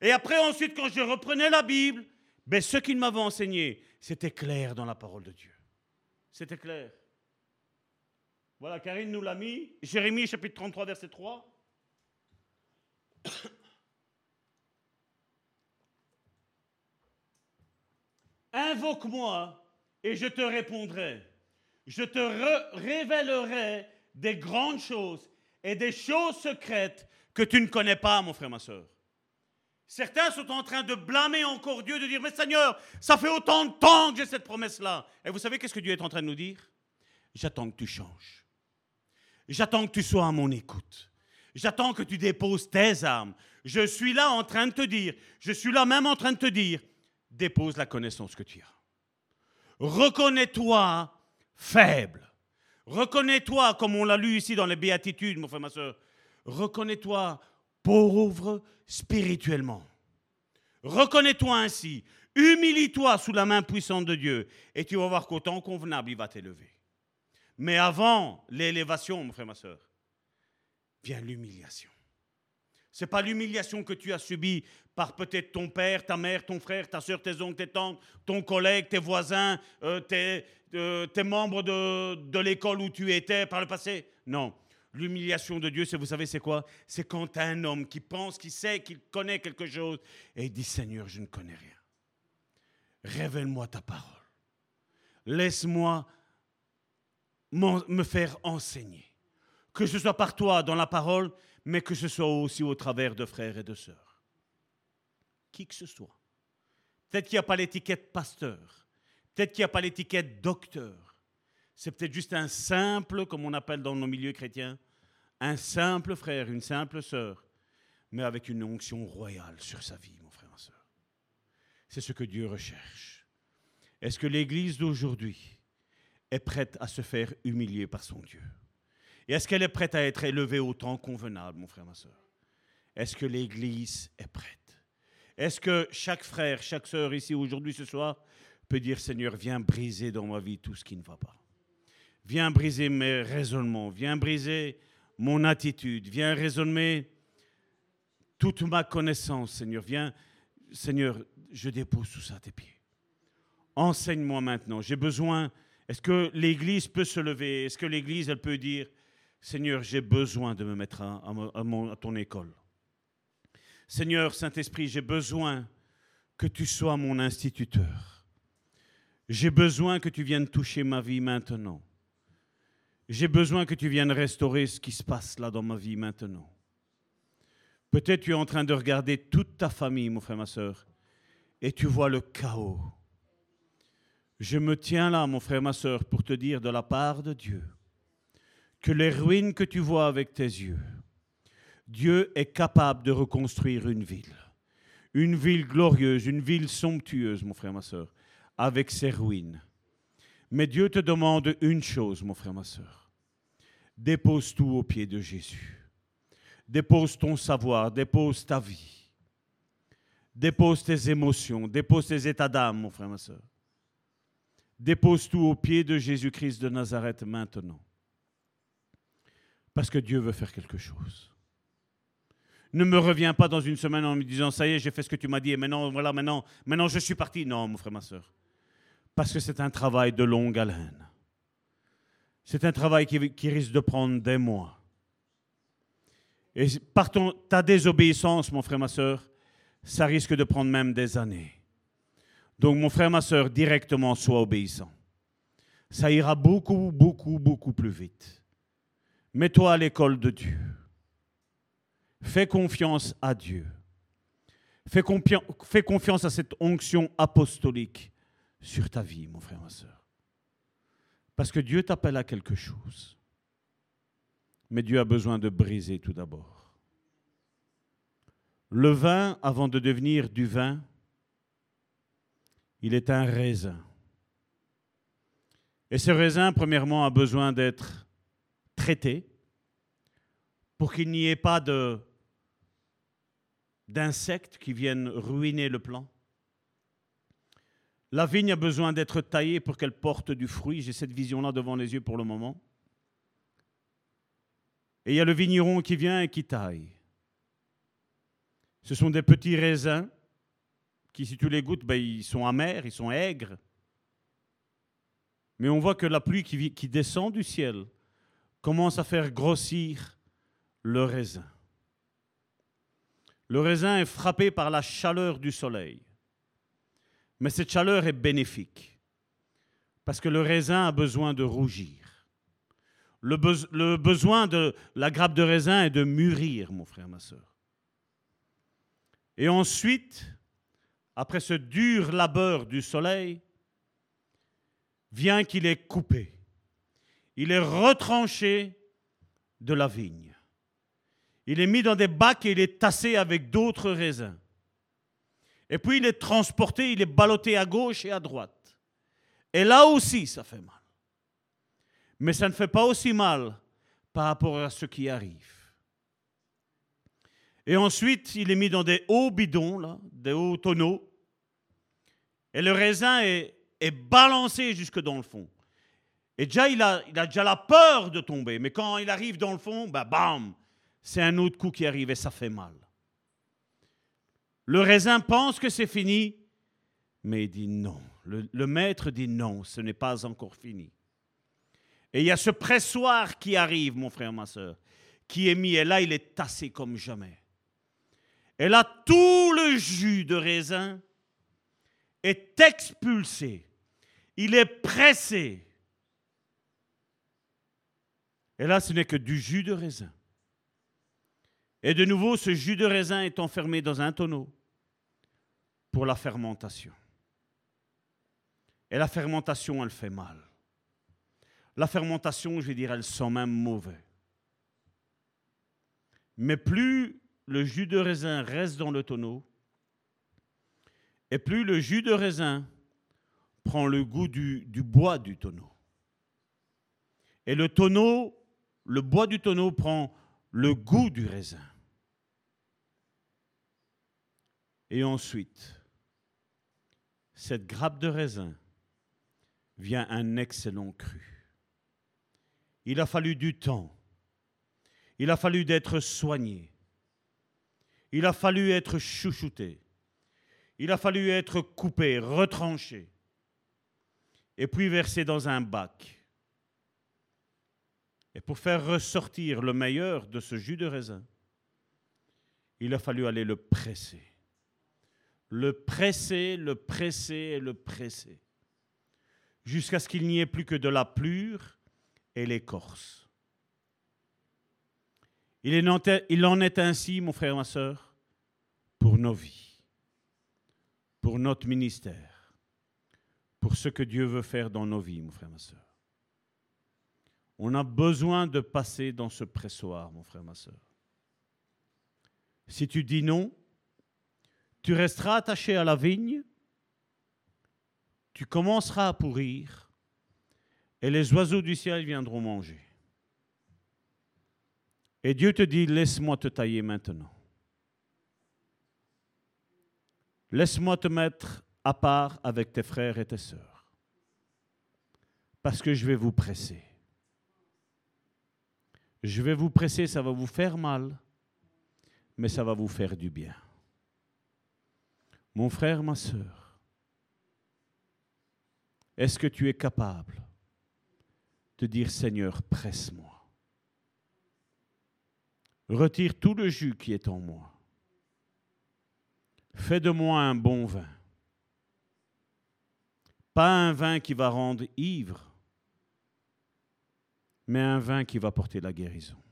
Et après, ensuite, quand je reprenais la Bible, ben, ce qu'ils m'avaient enseigné, c'était clair dans la parole de Dieu. C'était clair. Voilà, Karine nous l'a mis. Jérémie chapitre 33, verset 3. Invoque-moi et je te répondrai. Je te révélerai des grandes choses et des choses secrètes que tu ne connais pas, mon frère, ma soeur. Certains sont en train de blâmer encore Dieu, de dire, mais Seigneur, ça fait autant de temps que j'ai cette promesse-là. Et vous savez qu'est-ce que Dieu est en train de nous dire? J'attends que tu changes. J'attends que tu sois à mon écoute. J'attends que tu déposes tes armes. Je suis là en train de te dire, je suis là même en train de te dire, dépose la connaissance que tu as. Reconnais-toi faible. Reconnais-toi, comme on l'a lu ici dans les béatitudes, mon frère, ma soeur. Reconnais-toi pauvre spirituellement. Reconnais-toi ainsi. Humilie-toi sous la main puissante de Dieu et tu vas voir qu'au temps convenable, il va t'élever. Mais avant l'élévation, mon frère, ma soeur, vient l'humiliation. Ce n'est pas l'humiliation que tu as subie par peut-être ton père, ta mère, ton frère, ta soeur, tes oncles, tes tantes, ton collègue, tes voisins, euh, euh, tes, membres de, de l'école où tu étais par le passé. Non. L'humiliation de Dieu, vous savez, c'est quoi? C'est quand un homme qui pense, qui sait, qu'il connaît quelque chose, et il dit Seigneur, je ne connais rien. Révèle-moi ta parole. Laisse-moi me faire enseigner. Que ce soit par toi dans la parole, mais que ce soit aussi au travers de frères et de sœurs. Qui que ce soit. Peut-être qu'il n'y a pas l'étiquette pasteur. Peut-être qu'il n'y a pas l'étiquette docteur. C'est peut-être juste un simple, comme on appelle dans nos milieux chrétiens, un simple frère, une simple sœur, mais avec une onction royale sur sa vie, mon frère, ma sœur. C'est ce que Dieu recherche. Est-ce que l'Église d'aujourd'hui est prête à se faire humilier par son Dieu? Et est-ce qu'elle est prête à être élevée au temps convenable, mon frère, ma sœur? Est-ce que l'Église est prête? Est-ce que chaque frère, chaque sœur ici aujourd'hui, ce soir, peut dire Seigneur, viens briser dans ma vie tout ce qui ne va pas. Viens briser mes raisonnements, viens briser mon attitude, viens raisonner toute ma connaissance, Seigneur. Viens, Seigneur, je dépose tout ça à tes pieds. Enseigne-moi maintenant. J'ai besoin. Est-ce que l'Église peut se lever? Est-ce que l'Église, elle peut dire, Seigneur, j'ai besoin de me mettre à, à ton école. Seigneur, Saint-Esprit, j'ai besoin que tu sois mon instituteur. J'ai besoin que tu viennes toucher ma vie maintenant. J'ai besoin que tu viennes restaurer ce qui se passe là dans ma vie maintenant. Peut-être tu es en train de regarder toute ta famille, mon frère, ma soeur, et tu vois le chaos. Je me tiens là, mon frère, ma soeur, pour te dire de la part de Dieu que les ruines que tu vois avec tes yeux, Dieu est capable de reconstruire une ville. Une ville glorieuse, une ville somptueuse, mon frère, ma soeur, avec ses ruines. Mais Dieu te demande une chose, mon frère, ma soeur. Dépose tout au pied de Jésus. Dépose ton savoir, dépose ta vie. Dépose tes émotions, dépose tes états d'âme, mon frère, ma soeur. Dépose tout au pied de Jésus-Christ de Nazareth maintenant. Parce que Dieu veut faire quelque chose. Ne me reviens pas dans une semaine en me disant, ça y est, j'ai fait ce que tu m'as dit, et maintenant, voilà, maintenant, maintenant je suis parti. Non, mon frère, ma soeur parce que c'est un travail de longue haleine. C'est un travail qui, risque de prendre des mois. Et par ta désobéissance, mon frère, ma soeur, ça risque de prendre même des années. Donc, mon frère, ma soeur, directement, sois obéissant. ça ira beaucoup, beaucoup, beaucoup plus vite. Mets-toi à l'école de Dieu. Fais confiance à Dieu. Fais, fais, confiance à cette onction apostolique sur ta vie, mon frère, ma soeur. Parce que Dieu t'appelle à quelque chose. Mais Dieu a besoin de briser tout d'abord. Le vin, avant de devenir du vin, il est un raisin. Et ce raisin, premièrement, a besoin d'être traité pour qu'il n'y ait pas d'insectes qui viennent ruiner le plant. La vigne a besoin d'être taillée pour qu'elle porte du fruit. J'ai cette vision-là devant les yeux pour le moment. Et il y a le vigneron qui vient et qui taille. Ce sont des petits raisins qui, si tu les goûtes, ben, ils sont amers, ils sont aigres. Mais on voit que la pluie qui, qui descend du ciel commence à faire grossir le raisin. Le raisin est frappé par la chaleur du soleil. Mais cette chaleur est bénéfique. Parce que le raisin a besoin de rougir. Le, besoin de la grappe de raisin est de mûrir, mon frère, ma soeur. Et ensuite, après ce dur labeur du soleil, vient qu'il est coupé. Il est retranché de la vigne. Il est mis dans des bacs et il est tassé avec d'autres raisins. Et puis il est transporté, il est ballotté à gauche et à droite. Et là aussi, ça fait mal. Mais ça ne fait pas aussi mal par rapport à ce qui arrive. Et ensuite, il est mis dans des hauts bidons, là, des hauts tonneaux. Et le raisin est, balancé jusque dans le fond. Et déjà il, a, il a déjà la peur de tomber. Mais quand il arrive dans le fond, bah, bam, c'est un autre coup qui arrive et ça fait mal. Le raisin pense que c'est fini, mais il dit non. Le, maître dit non, ce n'est pas encore fini. Et il y a ce pressoir qui arrive, mon frère, ma soeur, qui est mis, et là, il est tassé comme jamais. Et là, tout le jus de raisin est expulsé. Il est pressé. Et là, ce n'est que du jus de raisin. Et de nouveau, ce jus de raisin est enfermé dans un tonneau pour la fermentation. Et la fermentation, elle fait mal. La fermentation, je vais dire, elle sent même mauvais. Mais plus le jus de raisin reste dans le tonneau, et plus le jus de raisin prend le goût du, du bois du tonneau. Et le tonneau, le bois du tonneau prend le goût du raisin. Et ensuite, cette grappe de raisin vient un excellent cru. Il a fallu du temps. Il a fallu d'être soigné. Il a fallu être chouchouté. Il a fallu être coupé, retranché. Et puis versé dans un bac. Et pour faire ressortir le meilleur de ce jus de raisin, il a fallu aller le presser le presser, le presser et le presser, jusqu'à ce qu'il n'y ait plus que de la plure et l'écorce. Il en est ainsi, mon frère, ma soeur, pour nos vies, pour notre ministère, pour ce que Dieu veut faire dans nos vies, mon frère, ma soeur. On a besoin de passer dans ce pressoir, mon frère, ma soeur. Si tu dis non, tu resteras attaché à la vigne, tu commenceras à pourrir, et les oiseaux du ciel viendront manger. Et Dieu te dit, laisse-moi te tailler maintenant. Laisse-moi te mettre à part avec tes frères et tes sœurs. Parce que je vais vous presser. Je vais vous presser, ça va vous faire mal, mais ça va vous faire du bien. Mon frère, ma soeur, est-ce que tu es capable de dire Seigneur, presse-moi? Retire tout le jus qui est en moi. Fais de moi un bon vin. Pas un vin qui va rendre ivre, mais un vin qui va porter la guérison.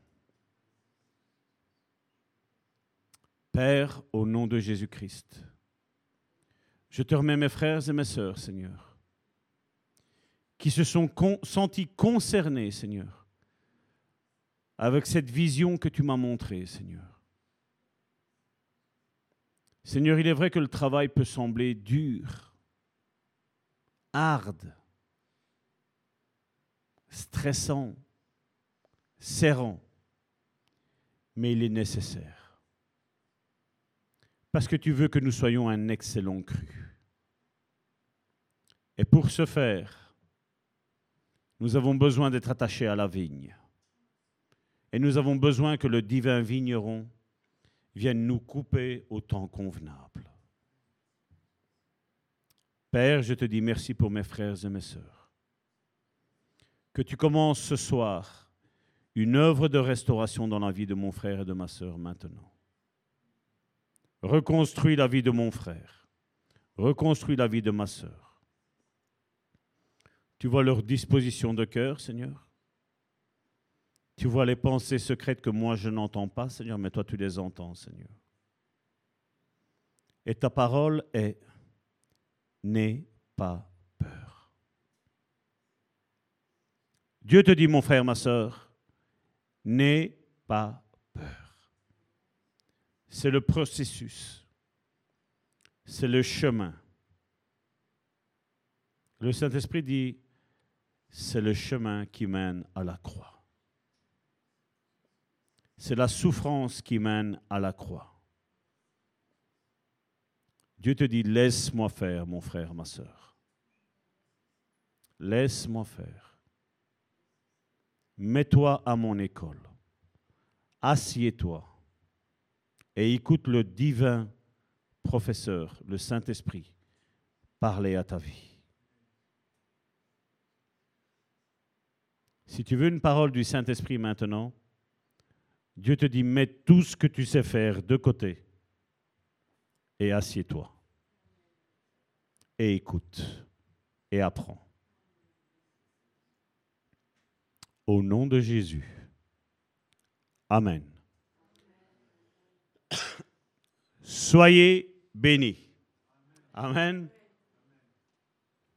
Père, au nom de Jésus-Christ, je te remets mes frères et mes sœurs, Seigneur, qui se sont sentis concernés, Seigneur, avec cette vision que tu m'as montrée, Seigneur. Seigneur, il est vrai que le travail peut sembler dur, hard, stressant, serrant, mais il est nécessaire. Parce que tu veux que nous soyons un excellent cru. Et pour ce faire, nous avons besoin d'être attachés à la vigne. Et nous avons besoin que le divin vigneron vienne nous couper au temps convenable. Père, je te dis merci pour mes frères et mes sœurs. Que tu commences ce soir une œuvre de restauration dans la vie de mon frère et de ma sœur maintenant. Reconstruis la vie de mon frère. Reconstruis la vie de ma sœur. Tu vois leur disposition de cœur, Seigneur? Tu vois les pensées secrètes que moi je n'entends pas, Seigneur, mais toi tu les entends, Seigneur. Et ta parole est N'aie pas peur. Dieu te dit, mon frère, ma soeur, n'aie pas peur. C'est le processus. C'est le chemin. Le Saint-Esprit dit, c'est le chemin qui mène à la croix. C'est la souffrance qui mène à la croix. Dieu te dit, laisse-moi faire, mon frère, ma soeur. Laisse-moi faire. Mets-toi à mon école. Assieds-toi et écoute le divin professeur, le Saint-Esprit, parler à ta vie. Si tu veux une parole du Saint-Esprit maintenant, Dieu te dit, mets tout ce que tu sais faire de côté et assieds-toi. Et écoute et apprends. Au nom de Jésus. Amen. Soyez bénis. Amen.